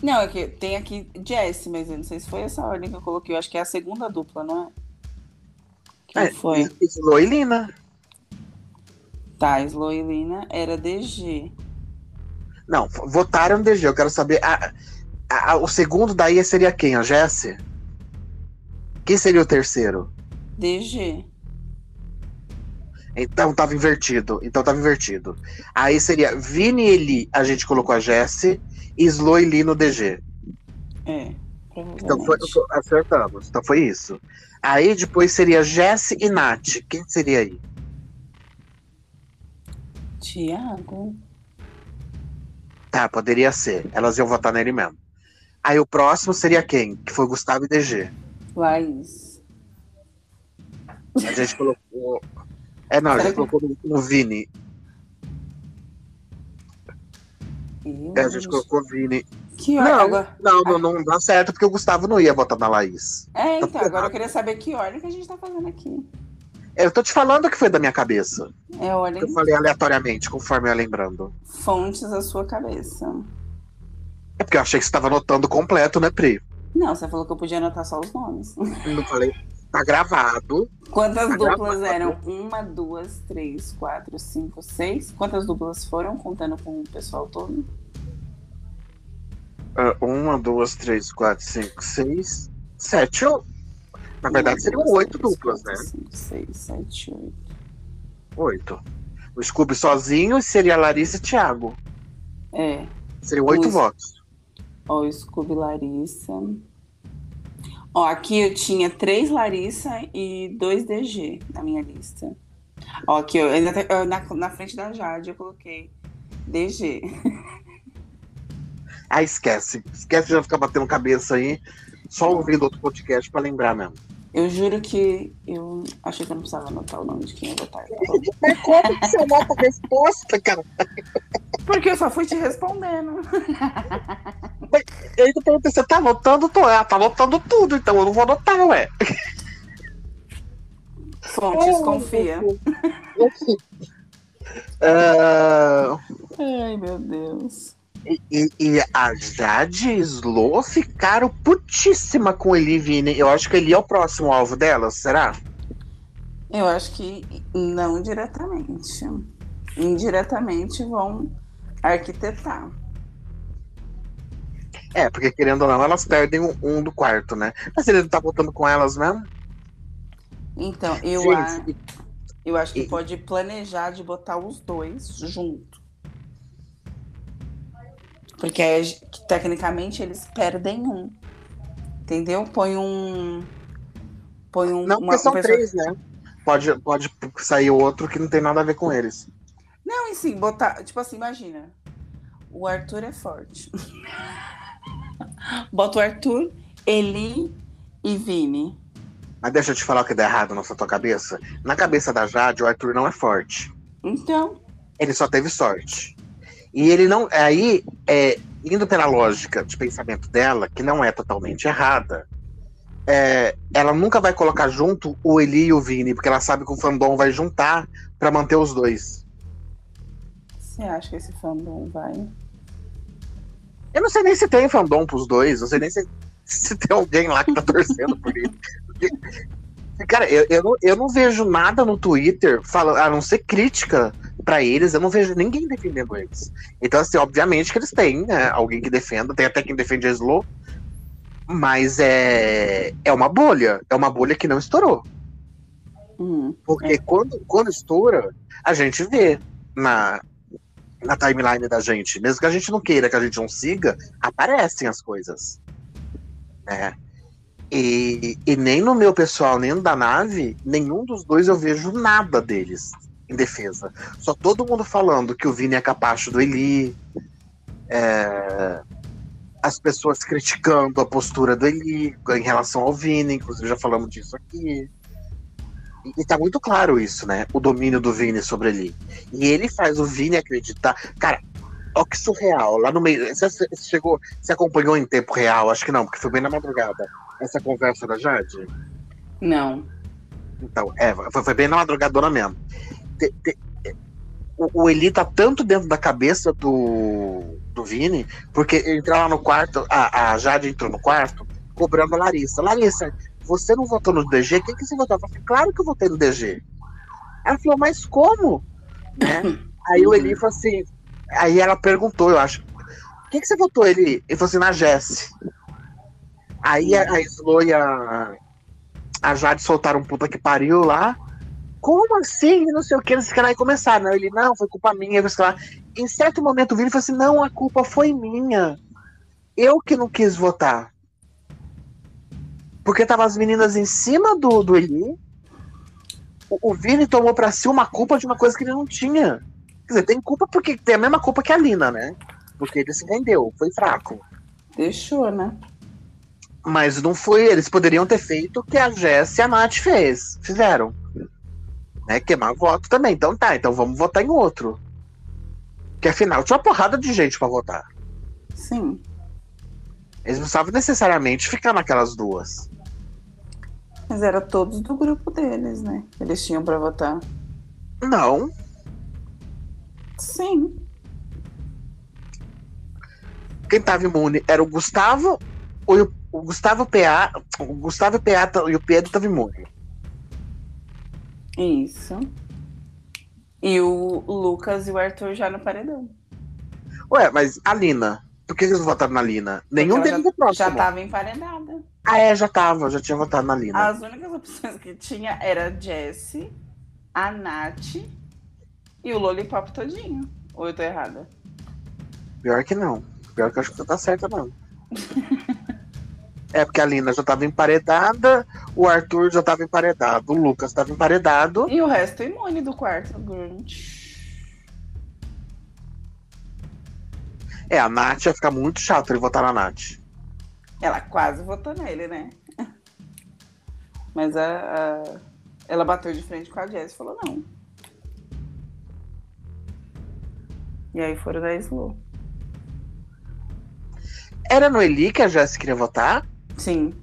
Não, é que tem aqui Jess, mas eu não sei se foi essa ordem que eu coloquei. Eu acho que é a segunda dupla, não é? Quem É, foi? Slo e Lina. Tá, Slo e Lina era DG. Não, votaram DG. Eu quero saber. a- a- a- o segundo daí seria quem? A Jesse? Quem seria o terceiro? DG. Então tava invertido. Então tava invertido. Aí seria Vini e Eli, a gente colocou a Jesse. E Slo e Li no DG. É. Então foi- acertamos. Então foi isso. Aí depois seria Jesse e Nath. Quem seria aí? Tiago. Tá, poderia ser. Elas iam votar nele mesmo. Aí o próximo seria quem? Que foi Gustavo e DG. Laís. A gente colocou. É, não, a gente colocou no, no Vini. É, a gente colocou Vini. Que ordem? Não, Agora... não, não, não dá certo, porque o Gustavo não ia votar na Laís. É, Tá então, agora eu queria saber que ordem que a gente tá fazendo aqui. Eu tô te falando que foi da minha cabeça. É, olha. Eu falei aleatoriamente, conforme eu ia lembrando. Fontes da sua cabeça. É porque eu achei que você estava anotando completo, né, Pri? Não, você falou que eu podia anotar só os nomes. (laughs) Não falei. Tá gravado. Quantas Tá duplas gravado. eram? Uma, duas, três, quatro, cinco, seis. Quantas duplas foram, contando com o pessoal todo? Ah, uma, duas, três, quatro, cinco, seis, sete. ou- Na verdade, Uma, seriam duas, oito três, duplas, né? quatro, Cinco, seis, sete, oito. Oito. O Scooby sozinho seria Larissa e Thiago. É. Seriam oito Os- votos. Ó, o Scooby Larissa. Ó, aqui eu tinha três Larissa e dois DG na minha lista. Ó, aqui eu, na, na frente da Jade eu coloquei DG. (laughs) Ah, esquece. Esquece de já ficar batendo cabeça aí. Só ouvindo outro podcast pra lembrar mesmo. Eu juro que eu achei que eu não precisava anotar o nome de quem ia votar. (laughs) Mas como que você anota a resposta, cara? Porque eu só fui te respondendo. E aí tu pergunta, você tá anotando? Tô, ela tá anotando tudo, então eu não vou anotar, ué. Fontes, confia. (laughs) Ah, Ai, meu Deus. e, e a Jade e Slow ficaram putíssima com Eli e Vini. Eu acho que ele é o próximo alvo delas, será? Eu acho que não diretamente. Indiretamente vão arquitetar. É, porque querendo ou não, elas perdem um, um do quarto, né? Mas ele não tá voltando com elas mesmo? Então, eu, a- eu acho que e- pode planejar de botar os dois junto. Porque é, tecnicamente eles perdem um. Entendeu? Põe um. Põe um. Não, uma- porque são pessoa- três, né? Pode, pode sair outro que não tem nada a ver com eles. Não, e sim, botar. Tipo assim, imagina. O Arthur é forte. (laughs) Bota o Arthur, Eli e Vini. Mas deixa eu te falar o que dá errado na tua cabeça. Na cabeça da Jade, o Arthur não é forte. Então, Ele só teve sorte. E ele não. Aí, é, indo pela lógica de pensamento dela, que não é totalmente errada, é, ela nunca vai colocar junto o Eli e o Vini, porque ela sabe que o fandom vai juntar pra manter os dois. Você acha que esse fandom vai? Eu não sei nem se tem fandom pros dois, não sei nem se, se tem alguém lá que tá torcendo por. Porque, cara, eu, eu, não, eu não vejo nada no Twitter, falando, a não ser crítica pra eles, eu não vejo ninguém defendendo eles. Então, assim, obviamente que eles têm né, alguém que defenda, tem até quem defende a Slow, mas é, é uma bolha, é uma bolha que não estourou. Hum, Porque É. quando, quando estoura, a gente vê na, na timeline da gente. Mesmo que a gente não queira, que a gente não siga, aparecem as coisas. Né? E, e nem no meu pessoal, nem no da nave, nenhum dos dois eu vejo nada deles em defesa. Só todo mundo falando que o Vini é capacho do Eli. é, as pessoas criticando a postura do Eli em relação ao Vini, inclusive já falamos disso aqui. E, tá muito claro isso, né? O domínio do Vini sobre ele. E ele faz o Vini acreditar. Cara, ó que surreal. Lá no meio. Você, você chegou. Você acompanhou em tempo real? Acho que não, porque foi bem na madrugada. Essa conversa da Jade. não. Então, é, foi, foi bem na madrugadona mesmo. Te- te- o, o Eli tá tanto dentro da cabeça do, do Vini, porque ele entrou lá no quarto, a, a Jade entrou no quarto, cobrando a Larissa. Larissa, você não votou no DG? Quem que você votou? Eu falei, claro que eu votei no DG. Ela falou, mas como? Né? (coughs) Aí o Eli falou assim, aí ela perguntou, eu acho, quem que você votou, Eli? Ele falou assim, na Jess. Aí a, a Slo e a, a Jade soltaram um puta que pariu lá. Como assim? Não sei o que, eles querem começar. Não, ele, não, foi culpa minha. Sei lá. Em certo momento o Vini falou assim: não, a culpa foi minha. Eu que não quis votar. Porque tava as meninas em cima do, do Eli. O, o Vini tomou pra si uma culpa de uma coisa que ele não tinha. Quer dizer, tem culpa porque tem a mesma culpa que a Lina, né? Porque ele se rendeu, foi fraco. Deixou, né? Mas não foi. Eles poderiam ter feito o que a Jess e a Nath fez. Fizeram. Né? Queimar voto também. Então tá, então vamos votar em outro. Porque afinal tinha uma porrada de gente pra votar. Sim. Eles não precisavam necessariamente ficar naquelas duas. Mas era todos do grupo deles, né? Eles tinham pra votar. Não. Sim. Quem tava imune era o Gustavo, o, o Gustavo PA, o Gustavo PA e o Pedro tava imune. Isso. E o Lucas e o Arthur já no paredão. Ué, mas a Lina, por que eles votaram na Lina? Nenhum deles é próximo. Já tava emparedada. Ah, é, já tava, já tinha votado na Lina. As únicas opções que tinha era a Jessie, a Nath e o Lollipop todinho. Ou eu tô errada? Pior que não. Pior que eu acho que você tá certa, não. (laughs) é porque a Lina já tava emparedada, o Arthur já tava emparedado, o Lucas tava emparedado. E o resto imune do quarto Grunt. É, a Nath ia ficar muito chato ele votar na Nath. Ela quase votou nele, né? Mas a, a- ela bateu de frente com a Jess e falou não. E aí foram da Slow. Era no Eli que a Jess queria votar? Sim.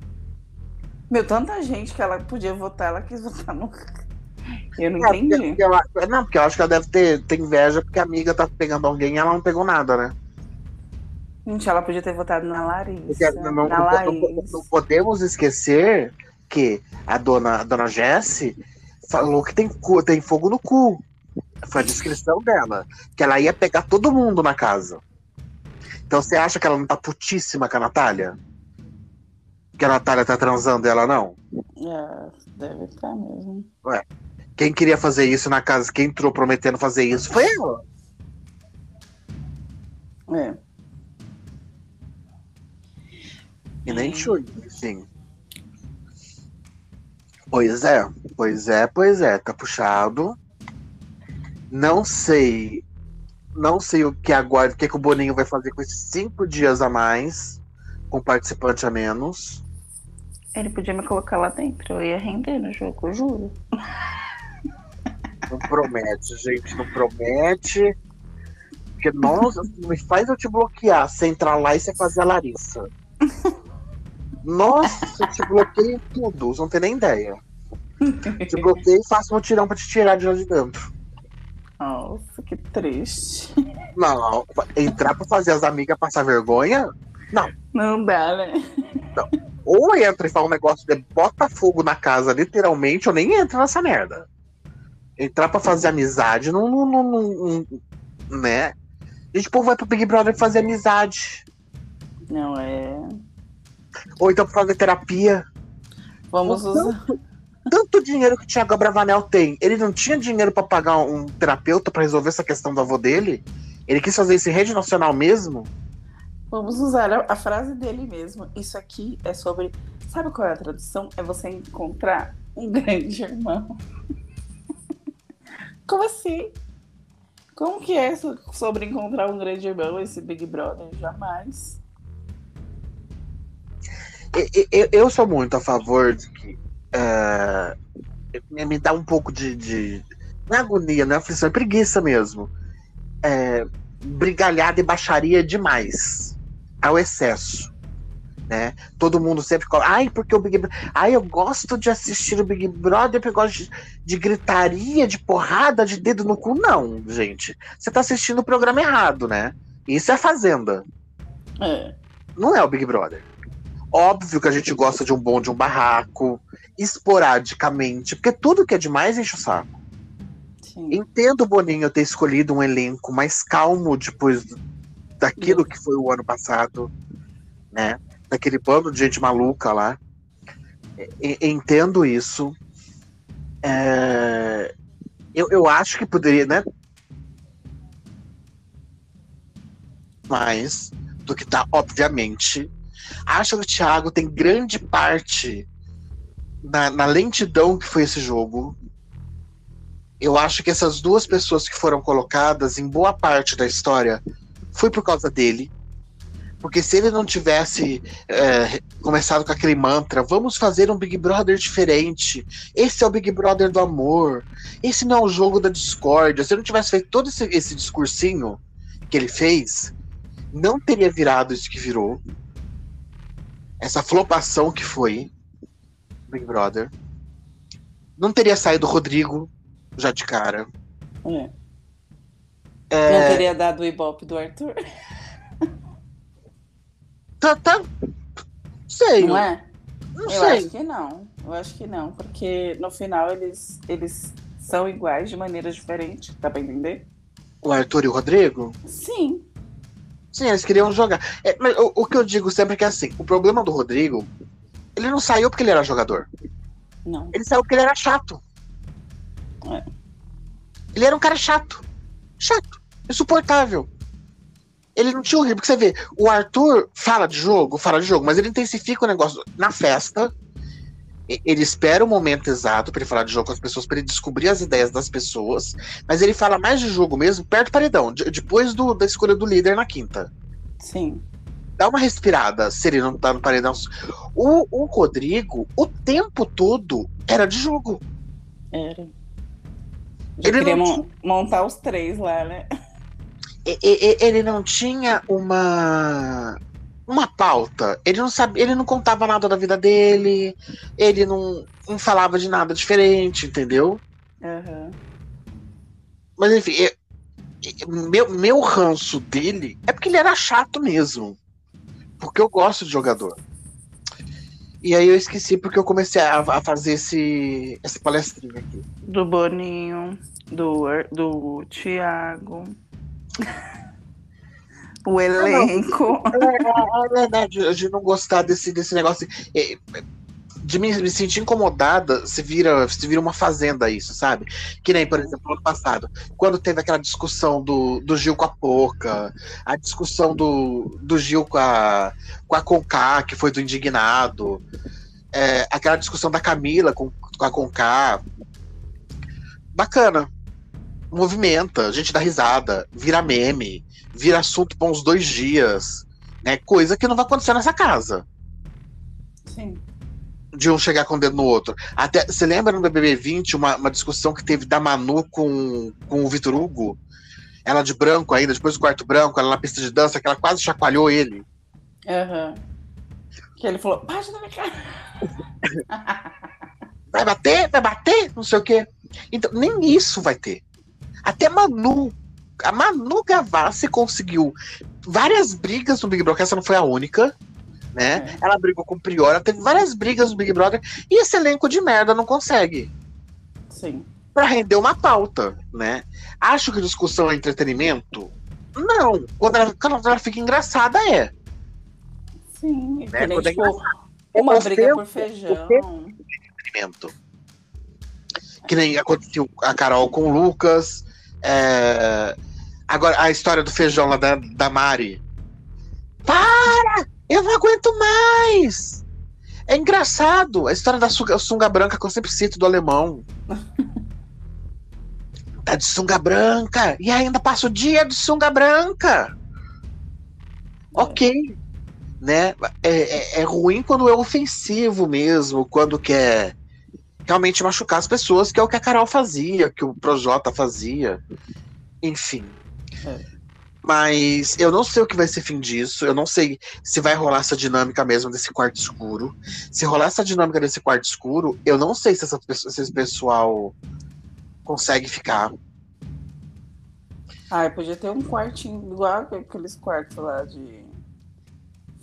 Meu, tanta gente que ela podia votar, ela quis votar no. (laughs) Eu não É, entendi. porque ela- não, porque eu acho que ela deve ter, ter inveja porque a amiga tá pegando alguém e ela não pegou nada, né? Gente, ela podia ter votado na Larissa. Porque não, na não- Laís. não podemos esquecer que a dona, a dona Jessie falou que tem, cu- tem fogo no cu. Foi a descrição dela. Que ela ia pegar todo mundo na casa. Então você acha que ela não tá putíssima com a Natália? Que a Natália tá transando ela não? É, deve estar mesmo. Quem queria fazer isso na casa, quem entrou prometendo fazer isso foi ela. É. E nem É. Chui, sim. Pois é, pois é, pois é, tá puxado. Não sei. Não sei o que agora, o que, que o Boninho vai fazer com esses cinco dias a mais, com participante a menos. Ele podia me colocar lá dentro, eu ia render no jogo, eu juro. Não promete, gente, não promete. Porque, nossa, me faz eu te bloquear. Você entrar lá e você fazer a Larissa. Nossa, eu te bloqueio em tudo, você não tem nem ideia. Te bloqueio e faço um tirão pra te tirar de lá de dentro. Nossa, que triste. Não, entrar pra fazer as amigas passar vergonha? Não dá, né? Ou entra e fala um negócio de bota fogo na casa, literalmente, ou nem entra nessa merda. Entrar pra fazer amizade, não, não, não, não- não- né? A gente, o povo vai pro Big Brother fazer amizade. Não é. Ou então pra fazer terapia. Vamos usar. Tanto dinheiro que o Thiago Bravanel tem. Ele não tinha dinheiro pra pagar um terapeuta pra resolver essa questão do avô dele? Ele quis fazer isso em rede nacional mesmo? Vamos usar a, a frase dele mesmo. Isso aqui é sobre. Sabe qual é a tradução? É você encontrar um grande irmão. (laughs) Como assim? Como que é so- sobre encontrar um grande irmão esse Big Brother? Jamais. Eu, eu sou muito a favor de que. é, me- me dá um pouco de. de não é agonia, não é aflição, é preguiça mesmo. É, brigalhada e baixaria demais. Ao excesso. Né? Todo mundo sempre fala, ai, porque o Big Brother. Ai, eu gosto de assistir o Big Brother porque eu gosto de, de gritaria, de porrada, de dedo no cu. Não, gente. Você tá assistindo o programa errado, né? Isso é Fazenda É. não é o Big Brother. Óbvio que a gente gosta de um bom de um barraco, esporadicamente, porque tudo que é demais enche o saco. Sim. Entendo o Boninho ter escolhido um elenco mais calmo depois daquilo que foi o ano passado, né? Daquele bando de gente maluca lá. E- entendo isso. É, Eu, eu acho que poderia, né? Mais do que tá, obviamente. Acho que o Thiago tem grande parte na, na lentidão que foi esse jogo. Eu acho que essas duas pessoas que foram colocadas em boa parte da história foi por causa dele. Porque se ele não tivesse é, começado com aquele mantra, vamos fazer um Big Brother diferente. Esse é o Big Brother do amor. Esse não é o jogo da discórdia. Se ele não tivesse feito todo esse, esse discursinho que ele fez, não teria virado isso que virou. Essa flopação que foi. Big Brother. Não teria saído o Rodrigo já de cara. É. É, Não teria dado o ibope do Arthur, (laughs) tá, tá- Sei. não é? Não Eu sei. acho que não. Eu acho que não, porque no final eles, eles são iguais de maneiras diferentes, dá pra entender? O Arthur e o Rodrigo? Sim. Sim, eles queriam jogar. É, mas o, o que eu digo sempre é que assim, o problema do Rodrigo, ele não saiu porque ele era jogador. Não. Ele saiu porque ele era chato. É. Ele era um cara chato. Chato. Insuportável. Ele não tinha o ritmo. Porque você vê, o Arthur fala de jogo, fala de jogo, mas ele intensifica o negócio na festa. Ele espera o momento exato pra ele falar de jogo com as pessoas, pra ele descobrir as ideias das pessoas. Mas ele fala mais de jogo mesmo perto do paredão, de- depois do- da escolha do líder na quinta Sim. dá uma respirada se ele não tá no paredão. O, o Rodrigo, o tempo todo, era de jogo. Era. Já Ele queria não mon- montar os três lá, né? Ele não tinha uma uma pauta. Ele não sabia, ele não contava nada da vida dele. Ele não, não falava de nada diferente, entendeu? Aham. Mas enfim, eu- eu- meu, meu ranço dele é porque ele era chato mesmo. Porque eu gosto de jogador. E aí eu esqueci porque eu comecei a, a fazer esse, essa palestrinha aqui. Do Boninho, do, do Thiago. (laughs) o elenco. É, é verdade, de não gostar desse, desse negócio. é, De me, me sentir incomodada, se vira, se vira uma fazenda isso, sabe? Que nem, por exemplo, ano passado, quando teve aquela discussão do, do Gil com a Poca, a discussão do, do Gil com a, com a Conká, que foi do Indignado, é, aquela discussão da Camila com, com a Conká. Bacana. Movimenta, a gente dá risada, vira meme, vira assunto por uns dois dias, né? Coisa que não vai acontecer nessa casa. Sim. De um chegar com o dedo no outro. Até, você lembra no BBB 20 uma, uma discussão que teve da Manu com, com o Vitor Hugo? Ela de branco ainda, depois do quarto branco, ela na pista de dança, que ela quase chacoalhou ele. Aham. Que ele falou, bate na minha cara. (laughs) Vai bater? Vai bater? Não sei o quê. Então, nem isso vai ter. Até Manu. A Manu Gavassi conseguiu várias brigas no Big Brother, essa não foi a única, né? É. Ela brigou com o Prior, ela teve várias brigas no Big Brother, e esse elenco de merda não consegue. Sim. Pra render uma pauta, né? Acho que discussão é entretenimento? Não. Quando ela, quando ela fica engraçada, é. Sim. Né, nem, quando é tipo, uma O briga tempo- por feijão. entretenimento. Que nem aconteceu a Carol com o Lucas. É, Agora, a história do feijão lá da, da Mari. Para! Eu não aguento mais! É engraçado. A história da sunga, sunga branca que eu sempre cito do alemão. (laughs) Tá de sunga branca. E ainda passa o dia de sunga branca. Ok. Né? É, é, é ruim quando é ofensivo mesmo, quando quer realmente machucar as pessoas, que é o que a Carol fazia, que o Projota fazia. Enfim. É. Mas eu não sei o que vai ser fim disso. Eu não sei se vai rolar essa dinâmica mesmo desse quarto escuro. Se rolar essa dinâmica desse quarto escuro, eu não sei se, essa, se esse pessoal consegue ficar. Ah, podia ter um quartinho igual aqueles quartos lá de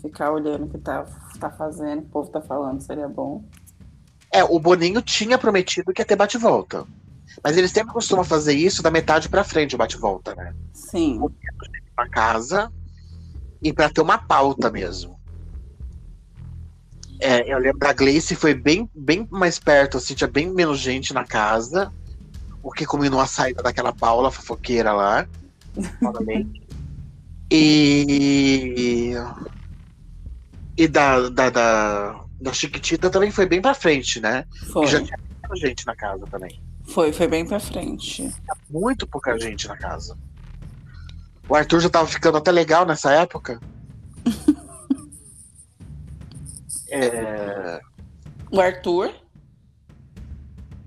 ficar olhando o que tá, tá fazendo, o povo tá falando, seria bom. É, o Boninho tinha prometido que ia ter bate-volta. Mas eles sempre costumam fazer isso da metade pra frente, o bate-volta, né? Sim. Pra casa e pra ter uma pauta mesmo. É, eu lembro da Gleice foi bem, bem mais perto, assim, tinha bem menos gente na casa. O que combinou a saída daquela Paula fofoqueira lá. e. E da, da, da, da Chiquitita também foi bem pra frente, né? Foi. E já tinha muita gente na casa também. Foi, foi bem pra frente. Muito pouca gente na casa. O Arthur já tava ficando até legal nessa época. (laughs) é, O Arthur,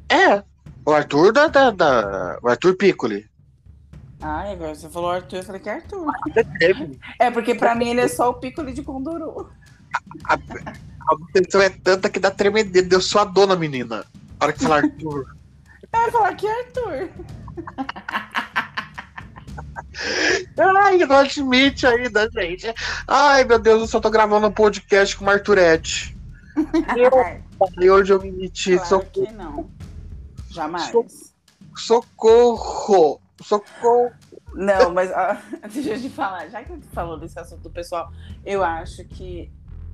é. O Arthur da, da, da- O Arthur Piccoli. Ai, agora você falou Arthur, eu falei que é Arthur. Teve. (laughs) É, porque pra mim ele é só o pícolo de Conduru. A obsessão é tanta que dá tremedeira. Deu sua dona, menina. A hora que falar Arthur. (laughs) Eu ia falar que é Arthur. (laughs) Ai, não admite ainda, gente. Ai, meu Deus, eu só tô gravando um podcast com o Arthurete. Eu, (laughs) hoje eu me meti. Claro socorro. que não. Jamais. Socorro. Socorro. Não, mas ó, deixa eu te falar, já que tu falou desse assunto do pessoal, eu acho que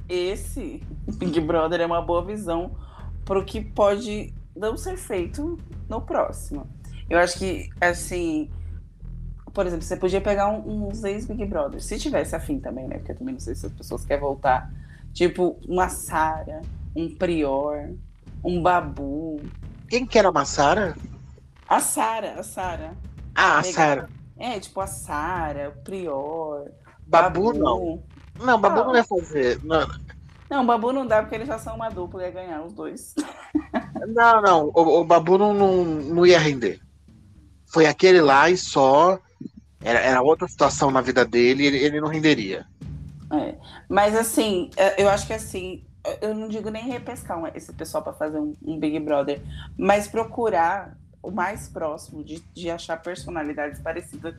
esse Big Brother é uma boa visão pro que pode não ser feito no próximo. Eu acho que, assim, por exemplo, você podia pegar um- uns ex-Big Brother, se tivesse afim também, né? Porque eu também não sei se as pessoas querem voltar. Tipo, uma Sara, um Prior, um Babu. Quem que era a Massara? A Sara, a Sara. Ah, a. Sara. É, tipo a Sara, o Prior. Babu não. Não, Babu Não. não ia fazer. Não, Não, Babu não dá porque eles já são uma dupla e ia ganhar os dois. (laughs) não, não. O, o Babu não, não, não ia render. Foi aquele lá e só. Era, era outra situação na vida dele, ele, ele não renderia. É. Mas assim, é, eu acho que assim, eu não digo nem repescar esse pessoal para fazer um, um Big Brother, mas procurar o mais próximo de, de achar personalidades parecidas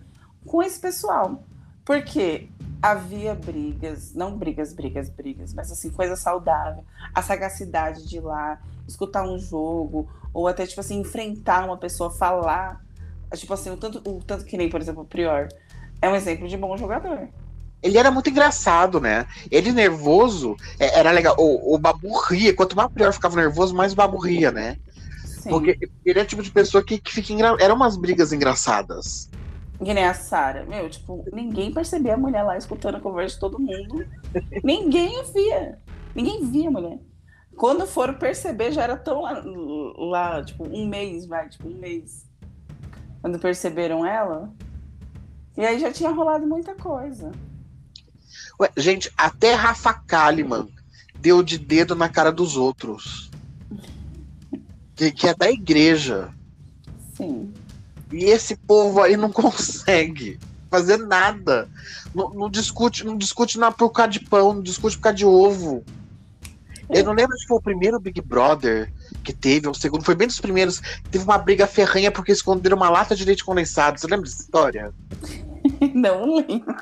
com esse pessoal. Porque havia brigas, não brigas, brigas, brigas, mas assim, coisa saudável. A sagacidade de ir lá, escutar um jogo, ou até, tipo assim, enfrentar uma pessoa, falar. Tipo assim, o tanto, o tanto que nem, por exemplo, o Prior. É um exemplo de bom jogador. Ele era muito engraçado, né? Ele nervoso, é, era legal. O, o Babu ria. Quanto mais o Prior ficava nervoso, mais o Babu ria, né? Sim. Porque ele é o tipo de pessoa que, que fica engra... Eram umas brigas engraçadas. Que nem a Sara. Meu, tipo, ninguém percebia a mulher lá escutando a conversa de todo mundo. ninguém via. Ninguém via a mulher. Quando foram perceber, já era tão lá, lá, tipo, um mês, vai, tipo, um mês. Quando perceberam ela. E aí já tinha rolado muita coisa. Ué, gente, até Rafa Kalimann deu de dedo na cara dos outros. Que, que é da igreja. Sim. E esse povo aí não (laughs) consegue fazer nada. Não, não discute, não discute na por causa de pão, não discute por causa de ovo. Eu não lembro se foi o primeiro Big Brother que teve, ou o segundo, foi bem dos primeiros. Teve uma briga ferranha porque esconderam uma lata de leite condensado. Você lembra dessa história? (laughs) Não lembro.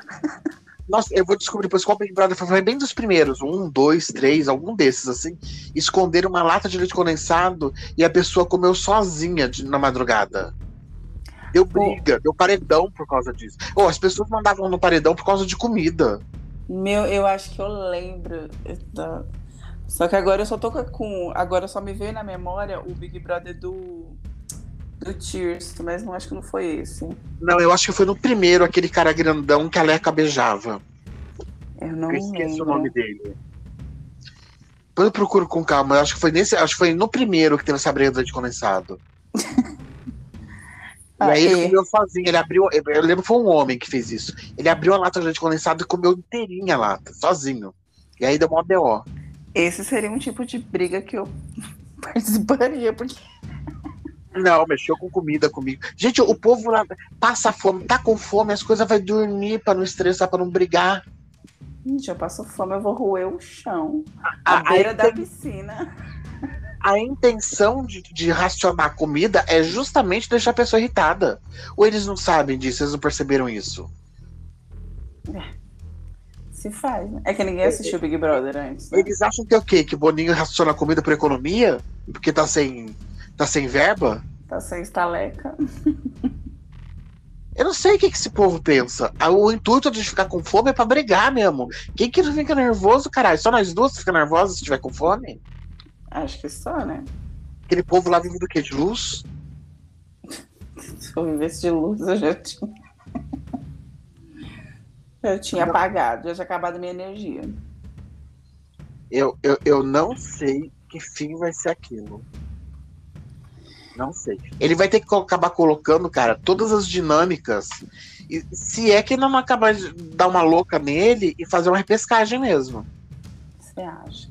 Nossa, eu vou descobrir depois qual Big Brother foi. Foi bem dos primeiros. Um, dois, três, algum desses, assim. Esconderam uma lata de leite condensado e a pessoa comeu sozinha de- na madrugada. Deu briga, deu paredão por causa disso. Oh, as pessoas mandavam no paredão por causa de comida. Meu, eu acho que eu lembro. da- Só que agora eu só tô com. Agora só me veio na memória o Big Brother do. Do Tears, mas não acho que não foi esse. Não, eu acho que foi no primeiro, aquele cara grandão que a Leca beijava. Eu não eu esqueço lembro. o nome dele. Depois eu procuro com calma. Eu acho que foi nesse. Acho que foi no primeiro que teve essa briga de condensado. (laughs) Ah, e aí ele é. comeu sozinho, ele abriu. Eu lembro que foi um homem que fez isso. Ele abriu a lata de leite condensado e comeu inteirinha a lata, sozinho. E aí deu uma BO. Esse seria um tipo de briga que eu (laughs) participaria, porque. Não, mexeu com comida comigo. Gente, o povo lá passa fome, tá com fome, as coisas vai dormir pra não estressar, pra não brigar. Gente, eu passo fome, eu vou roer o chão. A, a, beira da inten- piscina. A intenção de, de racionar comida é justamente deixar a pessoa irritada. Ou eles não sabem disso, eles não perceberam isso. Se faz, né? É que ninguém assistiu Big Brother antes. Né? Eles acham que é o quê? Que Boninho raciona comida por economia? Porque tá sem, tá sem verba? Tá sem estaleca. Eu não sei o que, que esse povo pensa. Ah, O intuito de ficar com fome é pra brigar mesmo. Quem que não fica nervoso, caralho? Só nós duas ficam nervosas se tiver com fome? Acho que só, né? Aquele povo lá vive do quê? De luz? Se eu vivesse de luz, eu já tinha. (laughs) Eu tinha apagado, já tinha acabado a minha energia. Eu, eu, eu não sei que fim vai ser aquilo. Não sei. Ele vai ter que acabar colocando, cara, todas as dinâmicas. E se é que ele não acabar de dar uma louca nele e fazer uma repescagem mesmo. Você acha?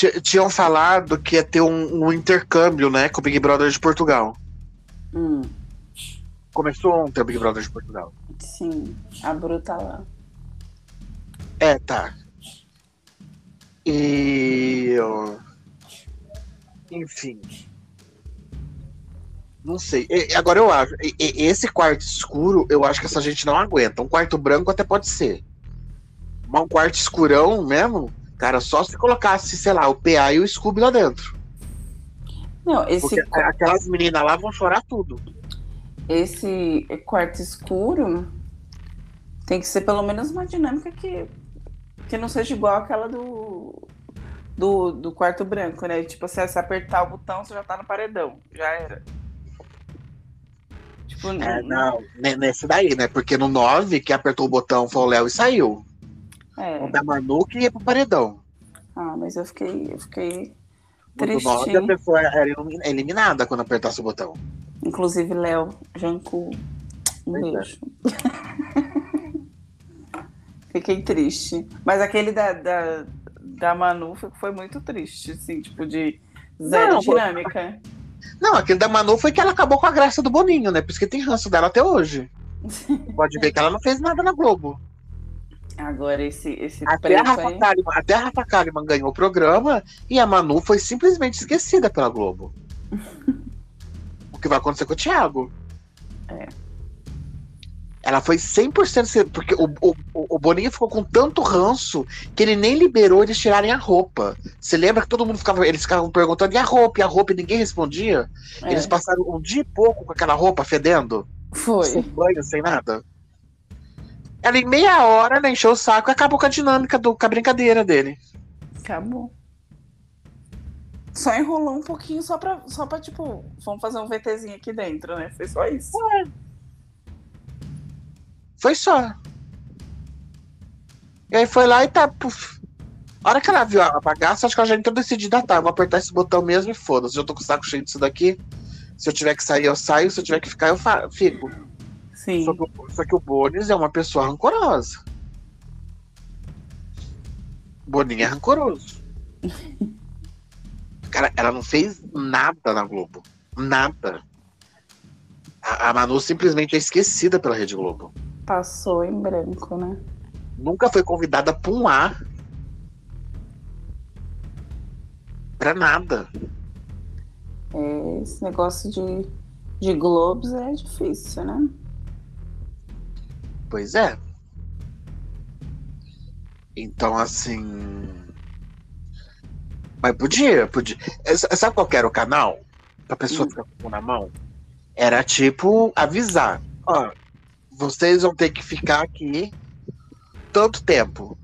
Ti- Tinham falado que ia ter um, um intercâmbio, né, com o Big Brother de Portugal. Hum, Começou ontem o Big Brother de Portugal. sim, a bruta lá. É, tá. E. Enfim. Não sei. E, agora eu acho. E, esse quarto escuro, eu acho que essa gente não aguenta. Um quarto branco até pode ser. Mas um quarto escurão mesmo, cara, só se colocasse, sei lá, o PA e o Scooby lá dentro. Não, esse. Porque aquelas meninas lá vão chorar tudo. Esse quarto escuro tem que ser pelo menos uma dinâmica que, que não seja igual aquela do, do, do quarto branco, né? Tipo, se você apertar o botão, você já tá no paredão. Já era. Tipo, é, não, nesse daí, né? Porque no 9, que apertou o botão foi o Léo e saiu. É. O da Manu que ia pro paredão. Ah, mas eu fiquei, eu fiquei 9, a pessoa era eliminada quando apertasse o botão. Inclusive, Léo, Janku, um pois é. beijo. É. (laughs) fiquei triste. Mas aquele da, da, da Manu foi muito triste, assim, tipo, de zero não, dinâmica. Não, aquele da Manu foi que ela acabou com a graça do Boninho, né? Por isso que tem ranço dela até hoje. (laughs) Pode ver que ela não fez nada na Globo. Agora, esse, esse até, a Rafa aí... Kalimann, até a Rafa Kalimann ganhou o programa e a Manu foi simplesmente esquecida pela Globo. (laughs) o que vai acontecer com o Thiago? É. Ela foi 100% porque o, o, o Boninho ficou com tanto ranço que ele nem liberou eles tirarem a roupa. Você lembra que todo mundo ficava, eles ficavam perguntando e a roupa, e a roupa, e ninguém respondia? É. Eles passaram um dia e pouco com aquela roupa fedendo. Foi. Sem banho, sem nada. Ela em meia hora né, encheu o saco e acabou com a dinâmica, do, com a brincadeira dele. Acabou. Só enrolou um pouquinho só pra, só pra tipo, vamos fazer um VTzinho aqui dentro, né? Foi só isso. É. Foi só. E aí foi lá e tá. Puf. A hora que ela viu a bagaça, acho que ela já entrou decidida, tá, vou apertar esse botão mesmo e foda-se. Já tô com o saco cheio disso daqui. Se eu tiver que sair, eu saio. Se eu tiver que ficar, eu fico. Sim. Só que, só que o Bonis é uma pessoa rancorosa. Boninho é rancoroso. (laughs) Cara, ela não fez nada na Globo. Nada. A, a Manu simplesmente é esquecida pela Rede Globo. Passou em branco, né? Nunca foi convidada pra um A. Pra nada. É, esse negócio de, de Globos é difícil, né? Pois é. Então, assim. Mas podia, podia. Sabe qual era o canal? Pra pessoa hum. ficar com na mão? Era tipo avisar. Ó, vocês vão ter que ficar aqui tanto tempo.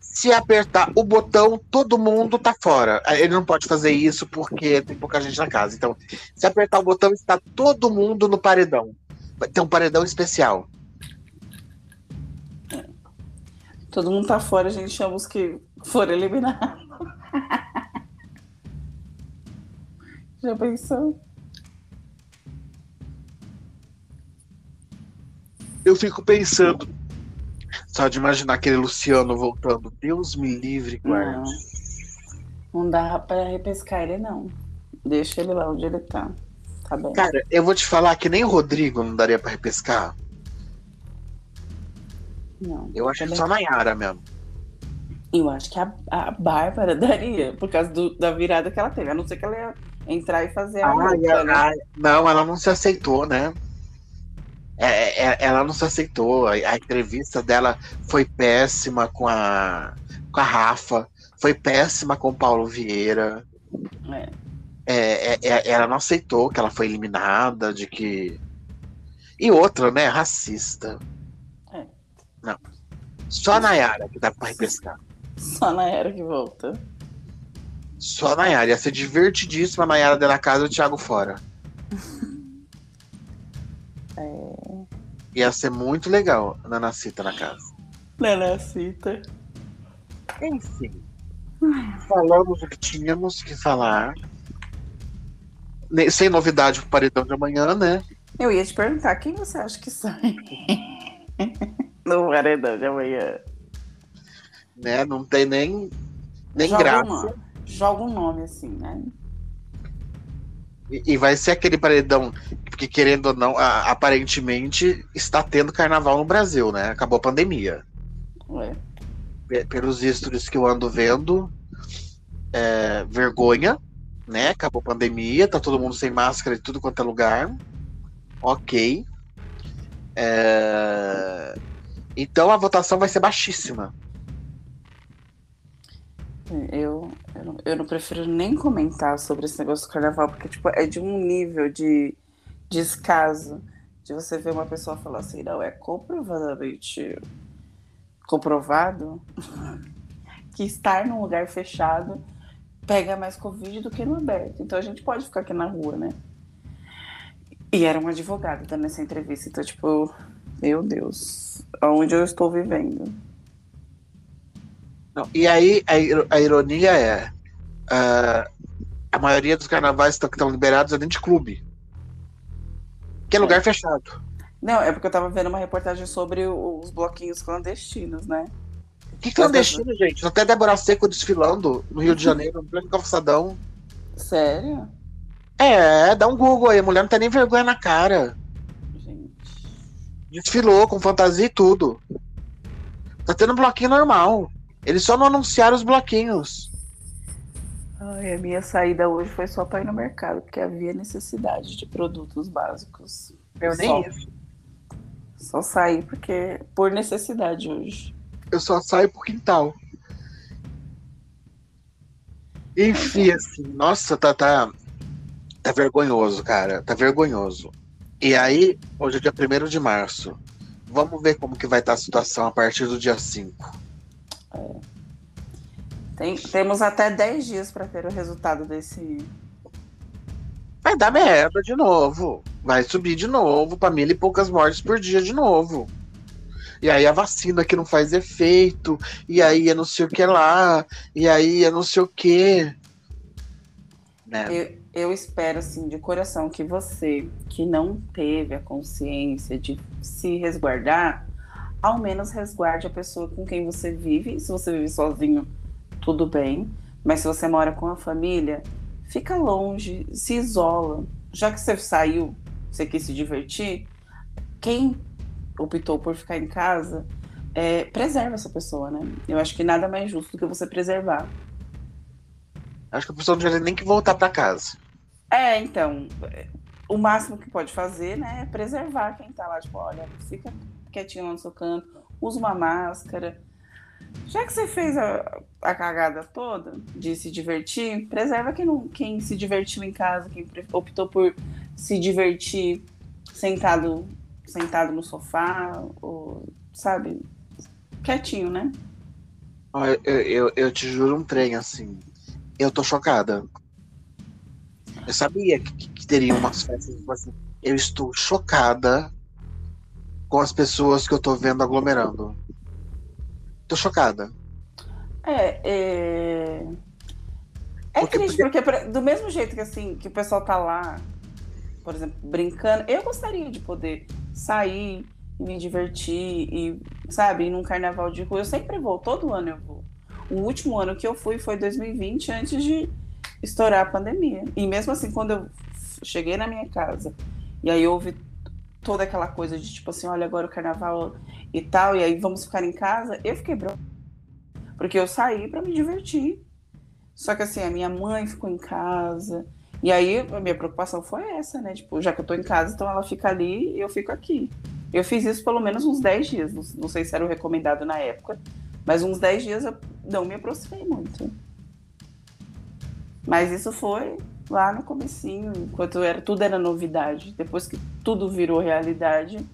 Se apertar o botão, todo mundo tá fora. Ele não pode fazer isso porque tem pouca gente na casa. Então, se apertar o botão, está todo mundo no paredão. Vai ter um paredão especial. Todo mundo tá fora, a gente chama os que foram eliminados. (laughs) Já pensou? eu fico pensando, só de imaginar aquele Luciano voltando. Deus me livre, guarde. Não, não dá pra repescar ele, não. Deixa ele lá onde ele tá. Tá bem. Cara, eu vou te falar que nem o Rodrigo não daria pra repescar. Não. Eu acho que só na Yara mesmo. Eu acho que a, a Bárbara (laughs) daria, por causa do, da virada que ela teve. A não ser que ela ia entrar e fazer a. Ah, luta, né? Não, ela não se aceitou, né? É, é, ela não se aceitou. A, a, entrevista dela foi péssima com a, com a Rafa, foi péssima com o Paulo Vieira. É. É, é, é ela não aceitou que ela foi eliminada, de que. E outra, né? Racista. Não. Só a Nayara que dá pra repescar. Só a Nayara que volta. Só a Nayara. Ia ser divertidíssima a Nayara dentro da casa e o Thiago fora. (laughs) É... Ia ser muito legal a Nanacita na casa. Nanacita. Enfim. Falamos o que tínhamos que falar. Sem novidade pro paredão de amanhã, né? Eu ia te perguntar, quem você acha que sai (laughs) no paredão de amanhã? Né? Não tem nem, nem joga graça. Uma, joga um nome assim, né? E, e vai ser aquele paredão porque querendo ou não, a, aparentemente está tendo carnaval no Brasil, né? Acabou a pandemia. É. Pelos vistos que eu ando vendo, é, vergonha, né? Acabou a pandemia, tá todo mundo sem máscara em tudo quanto é lugar. Ok. É... Então a votação vai ser baixíssima. Eu, eu não, eu, não, prefiro nem comentar sobre esse negócio do carnaval, porque tipo, é de um nível de descaso de você ver uma pessoa falar assim, não, é comprovadamente comprovado (laughs) que estar num lugar fechado pega mais Covid do que no aberto. Então a gente pode ficar aqui na rua, né? E era um advogado dando essa entrevista. Então, tipo, meu Deus, aonde eu estou vivendo? Não, e aí a, a ironia é uh, a maioria dos carnavais que estão liberados é dentro de clube. Que é lugar é. fechado. Não, é porque eu tava vendo uma reportagem sobre os bloquinhos clandestinos, né? Que clandestino, gente? Até Débora Seco desfilando no Rio de Janeiro, no pleno calçadão. Sério? É, dá um Google aí, a mulher não tem nem vergonha na cara. Desfilou com fantasia e tudo. Tá tendo bloquinho normal. Eles só não anunciaram os bloquinhos. Ai, a minha saída hoje foi só para ir no mercado, porque havia necessidade de produtos básicos. Eu nem só, isso. Só saí porque por necessidade hoje. Eu só saio por quintal. Enfim, assim, nossa, tá, tá, tá vergonhoso, cara. Tá vergonhoso. E aí, hoje é dia 1 de março. Vamos ver como que vai estar a situação a partir do dia 5. É. Tem, temos até 10 dias para ter o resultado desse. Vai dar merda de novo. Vai subir de novo para mil e poucas mortes por dia de novo. E aí a vacina que não faz efeito, e aí é não sei o que lá, e aí é não sei o que. Né? Eu, eu espero, assim, de coração, que você, que não teve a consciência de se resguardar, ao menos resguarde a pessoa com quem você vive. Se você vive sozinho, tudo bem. Mas se você mora com a família, fica longe, se isola. Já que você saiu, você quis se divertir, quem optou por ficar em casa, é, preserva essa pessoa, né? Eu acho que nada mais justo do que você preservar. Acho que a pessoa não tem nem que voltar para casa. É, então, o máximo que pode fazer, né, é preservar quem tá lá, tipo, olha, fica quietinho lá no seu canto, usa uma máscara. Já que você fez a, a cagada toda de se divertir, preserva quem, não, quem se divertiu em casa, quem optou por se divertir sentado, sentado no sofá, ou, sabe, quietinho, né? Eu, eu, eu te juro um trem assim. Eu tô chocada. Eu sabia que, que teria umas festas tipo assim. Eu estou chocada com as pessoas que eu tô vendo aglomerando. Tô chocada. É, é... É porque, triste, porque do mesmo jeito que assim, que o pessoal tá lá, por exemplo, brincando, eu gostaria de poder sair e me divertir e, sabe, ir num carnaval de rua. Eu sempre vou, todo ano eu vou. O último ano que eu fui foi 2020, antes de estourar a pandemia. E mesmo assim, quando eu cheguei na minha casa e aí houve toda aquela coisa de tipo assim, olha, agora o carnaval e tal, e aí vamos ficar em casa, eu fiquei bronca. Porque eu saí para me divertir. Só que assim, a minha mãe ficou em casa. E aí a minha preocupação foi essa, né? Tipo, já que eu tô em casa, então ela fica ali e eu fico aqui. Eu fiz isso pelo menos uns 10 dias. Não, sei se era o recomendado na época, mas uns 10 dias eu não me aproximei muito. Mas isso foi lá no comecinho, enquanto era, tudo era novidade. Depois que tudo virou realidade,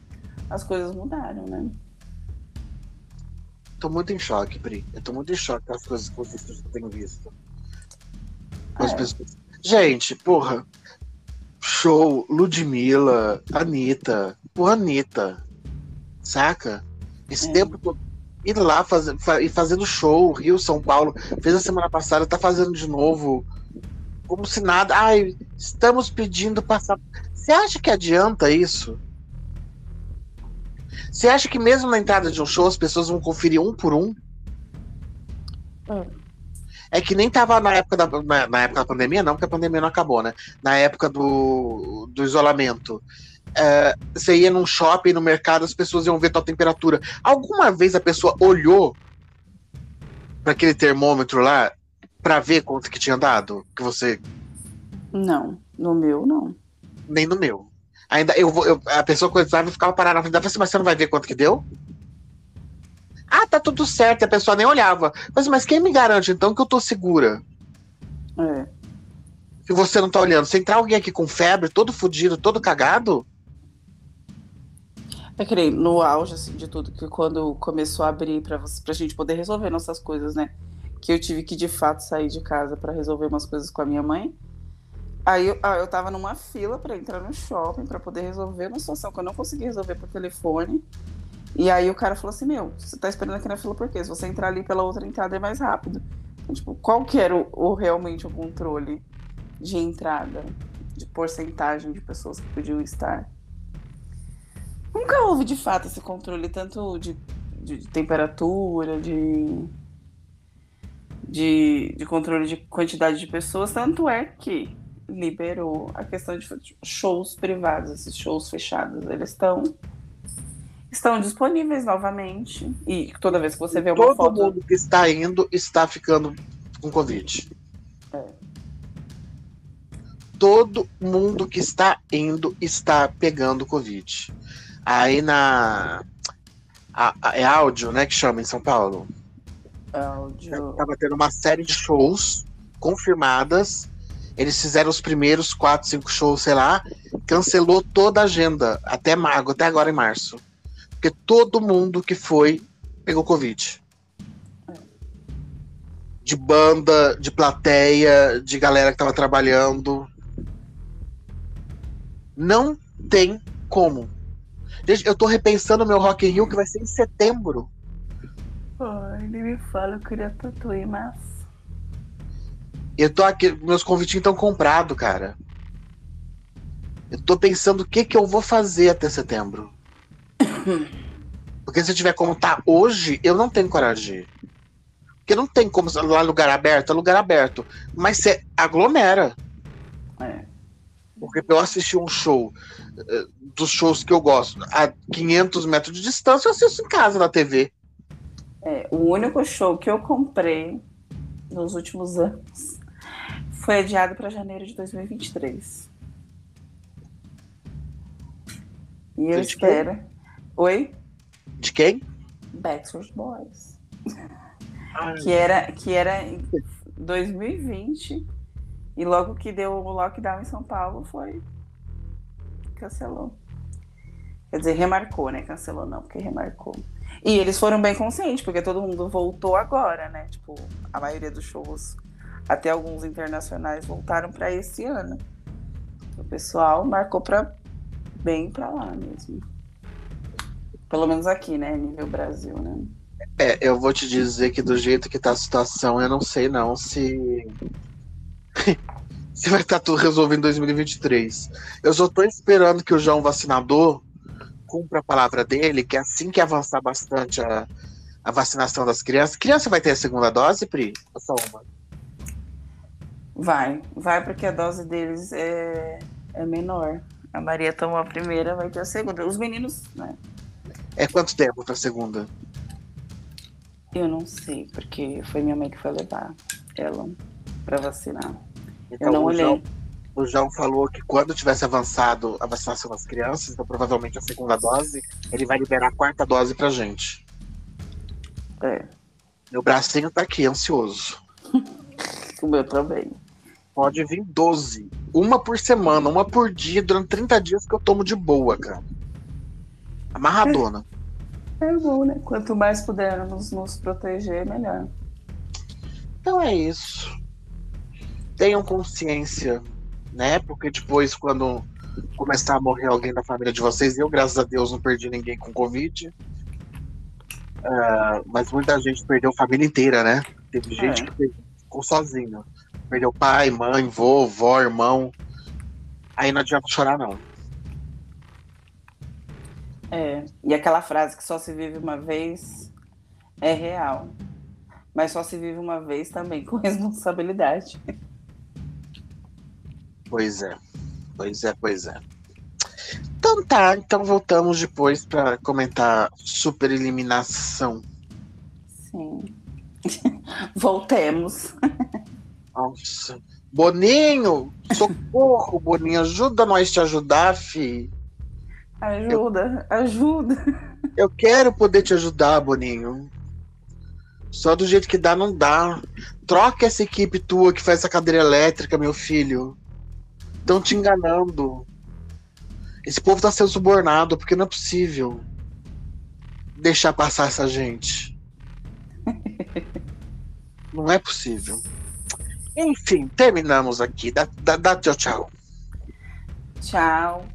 as coisas mudaram, né? Tô muito em choque, Pri. Eu tô muito em choque com as coisas que eu tenho visto. As é. pessoas... Gente, porra. Show, Ludmilla, Anitta. Porra, Anitta. Saca? Esse é. tempo todo. Ir lá faz, e fazendo show, Rio, São Paulo. Fez a semana passada, tá fazendo de novo como se nada. Ai, estamos pedindo passar. Você acha que adianta isso? Você acha que mesmo na entrada de um show as pessoas vão conferir um por um? Hum. É que nem tava na época da, na, na, época da pandemia, não, porque a pandemia não acabou, né? Na época do, do isolamento. É, você ia num shopping, no mercado, as pessoas iam ver tua temperatura. Alguma vez a pessoa olhou para aquele termômetro lá Pra ver quanto que tinha dado? Que você. Não, no meu não. Nem no meu. Ainda eu vou. Eu, a pessoa coisava e ficava parada na frente da assim, mas você não vai ver quanto que deu? Ah, tá tudo certo, e a pessoa nem olhava. Mas, mas quem me garante então que eu tô segura? É. Se você não tá olhando, se entrar alguém aqui com febre, todo fudido, todo cagado. É que nem no auge assim, de tudo, que quando começou a abrir pra, você, pra gente poder resolver nossas coisas, né? Que eu tive que de fato sair de casa para resolver umas coisas com a minha mãe. Aí eu, ah, eu tava numa fila para entrar no shopping para poder resolver uma situação que eu não consegui resolver por telefone. E aí o cara falou assim: Meu, você tá esperando aqui na fila por quê? Se você entrar ali pela outra entrada é mais rápido. Então, tipo, qual que era o, o, realmente o controle de entrada, de porcentagem de pessoas que podiam estar? Nunca houve de fato esse controle, tanto de, de, de temperatura, de, de, de controle de quantidade de pessoas, tanto é que liberou a questão de shows privados, esses shows fechados, eles estão estão disponíveis novamente e toda vez que você vê uma Todo foto... mundo que está indo está ficando com covid. É. Todo mundo que está indo está pegando covid. Aí na a, a, é áudio, né, que chama em São Paulo. Áudio. Tava tendo uma série de shows confirmadas eles fizeram os primeiros quatro, cinco shows, sei lá, cancelou toda a agenda até mago, até agora em março. Porque todo mundo que foi pegou Covid. De banda, de plateia, de galera que tava trabalhando. Não tem como. Gente, eu tô repensando meu Rock in Rio que vai ser em setembro. Ai, ele me fala, eu queria tatuar, mas eu tô aqui, meus convitinhos estão comprados, cara. Eu tô pensando o que que eu vou fazer até setembro. Porque se eu tiver como tá hoje, eu não tenho coragem de ir. Porque não tem como lá lugar aberto, é lugar aberto. Mas você aglomera. É. Porque eu assistir um show uh, dos shows que eu gosto a 500 metros de distância, eu assisto em casa na TV. É, o único show que eu comprei nos últimos anos foi adiado para janeiro de 2023. E eu de espero. Quem? Oi? De quem? Backstreet Boys. Que era, que era em 2020. E logo que deu o lockdown em São Paulo foi. Cancelou. Quer dizer, remarcou, né? Cancelou não, porque remarcou. E eles foram bem conscientes, porque todo mundo voltou agora, né? Tipo, a maioria dos shows até alguns internacionais voltaram para esse ano. O pessoal marcou para bem para lá mesmo. Pelo menos aqui, né, nível Brasil, né? É, eu vou te dizer que do jeito que tá a situação, eu não sei não se (laughs) se vai estar tá tudo resolvido em 2023. Eu só tô esperando que o João vacinador cumpra a palavra dele, que assim que avançar bastante a, a vacinação das crianças. Criança vai ter a segunda dose, Pri? Ou só uma? Vai, vai porque a dose deles é, é menor. A Maria tomou a primeira, vai ter a segunda. Os meninos, né? É quanto tempo para a segunda? Eu não sei, porque foi minha mãe que foi levar ela para vacinar. Então, eu não olhei. João, o João falou que quando tivesse avançado a vacinação das crianças, então provavelmente a segunda dose, ele vai liberar a quarta dose pra gente. É. Meu bracinho tá aqui, ansioso. (laughs) o meu também. Pode vir 12. Uma por semana, uma por dia, durante 30 dias que eu tomo de boa, cara. Amarradona. É, é bom, né? Quanto mais pudermos nos proteger, melhor. Então é isso. Tenham consciência, né? Porque depois, quando começar a morrer alguém da família de vocês, eu, graças a Deus, não perdi ninguém com Covid. Uh, mas muita gente perdeu a família inteira, né? Teve gente é. que ficou sozinho. Perdeu pai, mãe, vovó, irmão. Aí não adianta chorar, não. É, e aquela frase que só se vive uma vez é real. Mas só se vive uma vez também (laughs) com responsabilidade. Pois é. Pois é, pois é. Então tá, então voltamos depois para comentar super eliminação. Sim. (laughs) Voltemos. Nossa. Boninho, socorro, Boninho, ajuda nós te ajudar, fi. Ajuda, eu, ajuda. Eu quero poder te ajudar, Boninho. Só do jeito que dá, não dá. Troca essa equipe tua que faz essa cadeira elétrica, meu filho. Estão te enganando. Esse povo tá sendo subornado, porque não é possível deixar passar essa gente. (laughs) não é possível. Enfim, terminamos aqui. Dá, dá, dá tchau, tchau. Tchau.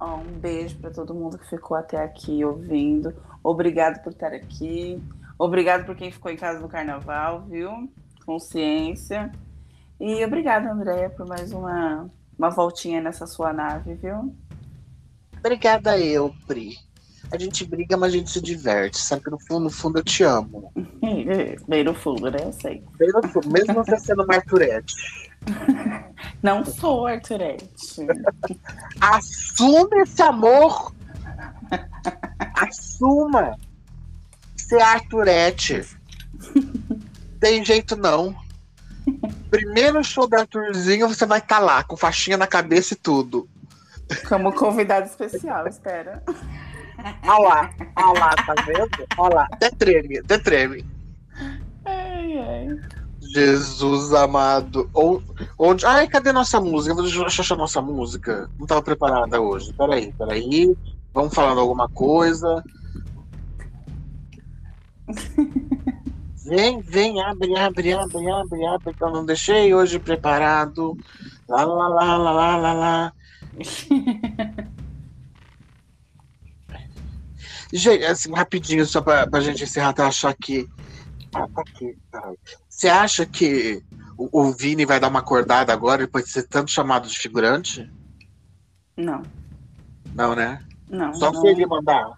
um beijo para todo mundo que ficou até aqui ouvindo. Obrigado por estar aqui. Obrigado por quem ficou em casa no carnaval, viu? Consciência. E obrigada, Andréia, por mais uma, uma voltinha nessa sua nave, viu? Obrigada eu, Pri. A gente briga, mas a gente se diverte. Sabe que no fundo, no fundo eu te amo. (laughs) Bem no fundo, né? Eu sei. Bem no fundo, mesmo você sendo uma Arturete. (laughs) Não sou Arturete. (laughs) Assume esse amor. Assuma ser Arturete. Tem jeito não. Primeiro show do Arthurzinho, você vai estar tá lá, com faixinha na cabeça e tudo. Como convidado especial, espera. Olha lá, olha lá, tá vendo? Olha lá, até treme, até treme. Ai, ai. Jesus amado. Onde... Ai, cadê nossa música? Deixa eu achar nossa música. Não estava preparada hoje. Peraí, peraí. Vamos falando alguma coisa. (laughs) Vem, vem, abre, abre, abre, abre, abre, que eu não deixei hoje preparado. Lá, lá, lá, lá, lá, lá, lá. (laughs) Gente, assim, rapidinho, só pra, pra gente encerrar, até achar que. Ah, tá aqui, Você acha que o, o, Vini vai dar uma acordada agora depois de ser tanto chamado de figurante? Não. Não, né? Não. Só não. se ele mandar.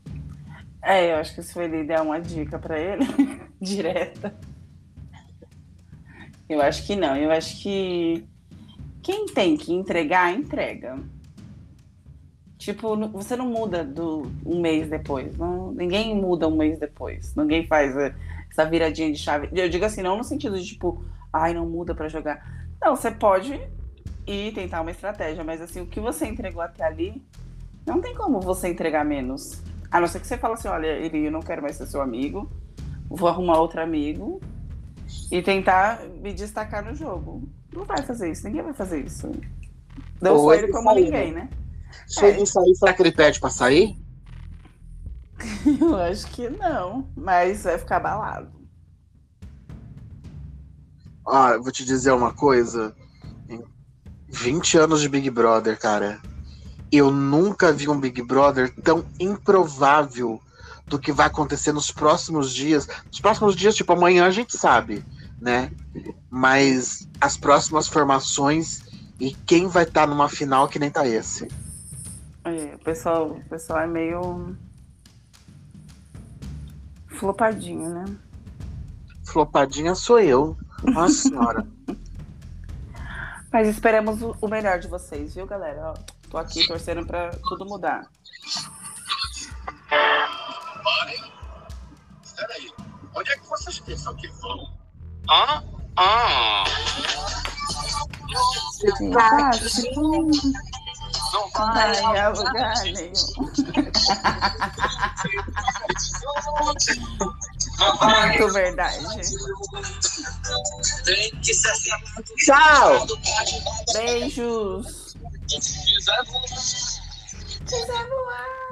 É, eu acho que se ele der uma dica para ele, (laughs) direta. Eu acho que não. Eu acho que quem tem que entregar, entrega. Tipo, você não muda do um mês depois. Não, ninguém muda um mês depois. Ninguém faz eh, essa viradinha de chave. Eu digo assim, não no sentido de tipo, ai, não muda para jogar. Não, você pode ir tentar uma estratégia, mas assim, o que você entregou até ali, não tem como você entregar menos. A não ser que você fale assim, olha, ele eu não quero mais ser seu amigo, vou arrumar outro amigo e tentar me destacar no jogo. Não vai fazer isso, ninguém vai fazer isso. Não só ele como ninguém, né? Se é. ele sair, será que ele pede pra sair? (laughs) Eu acho que não, mas vai ficar balado. Ah, eu vou te dizer uma coisa. 20 anos de Big Brother, cara. Eu nunca vi um Big Brother tão improvável do que vai acontecer nos próximos dias. Nos próximos dias, tipo, amanhã a gente sabe, né? Mas as próximas formações e quem vai estar tá numa final que nem tá esse. É, o, pessoal, o pessoal é meio flopadinho, né? Flopadinha sou eu. Nossa senhora. (laughs) Mas esperamos o melhor de vocês, viu, galera? Ó, tô aqui torcendo pra tudo mudar. Parem. Peraí. Onde é que vocês pensam que vão? Ah, ah. Simpático. Não vai a lugar nenhum. Muito verdade. Tchau. Beijos. Quiser voar.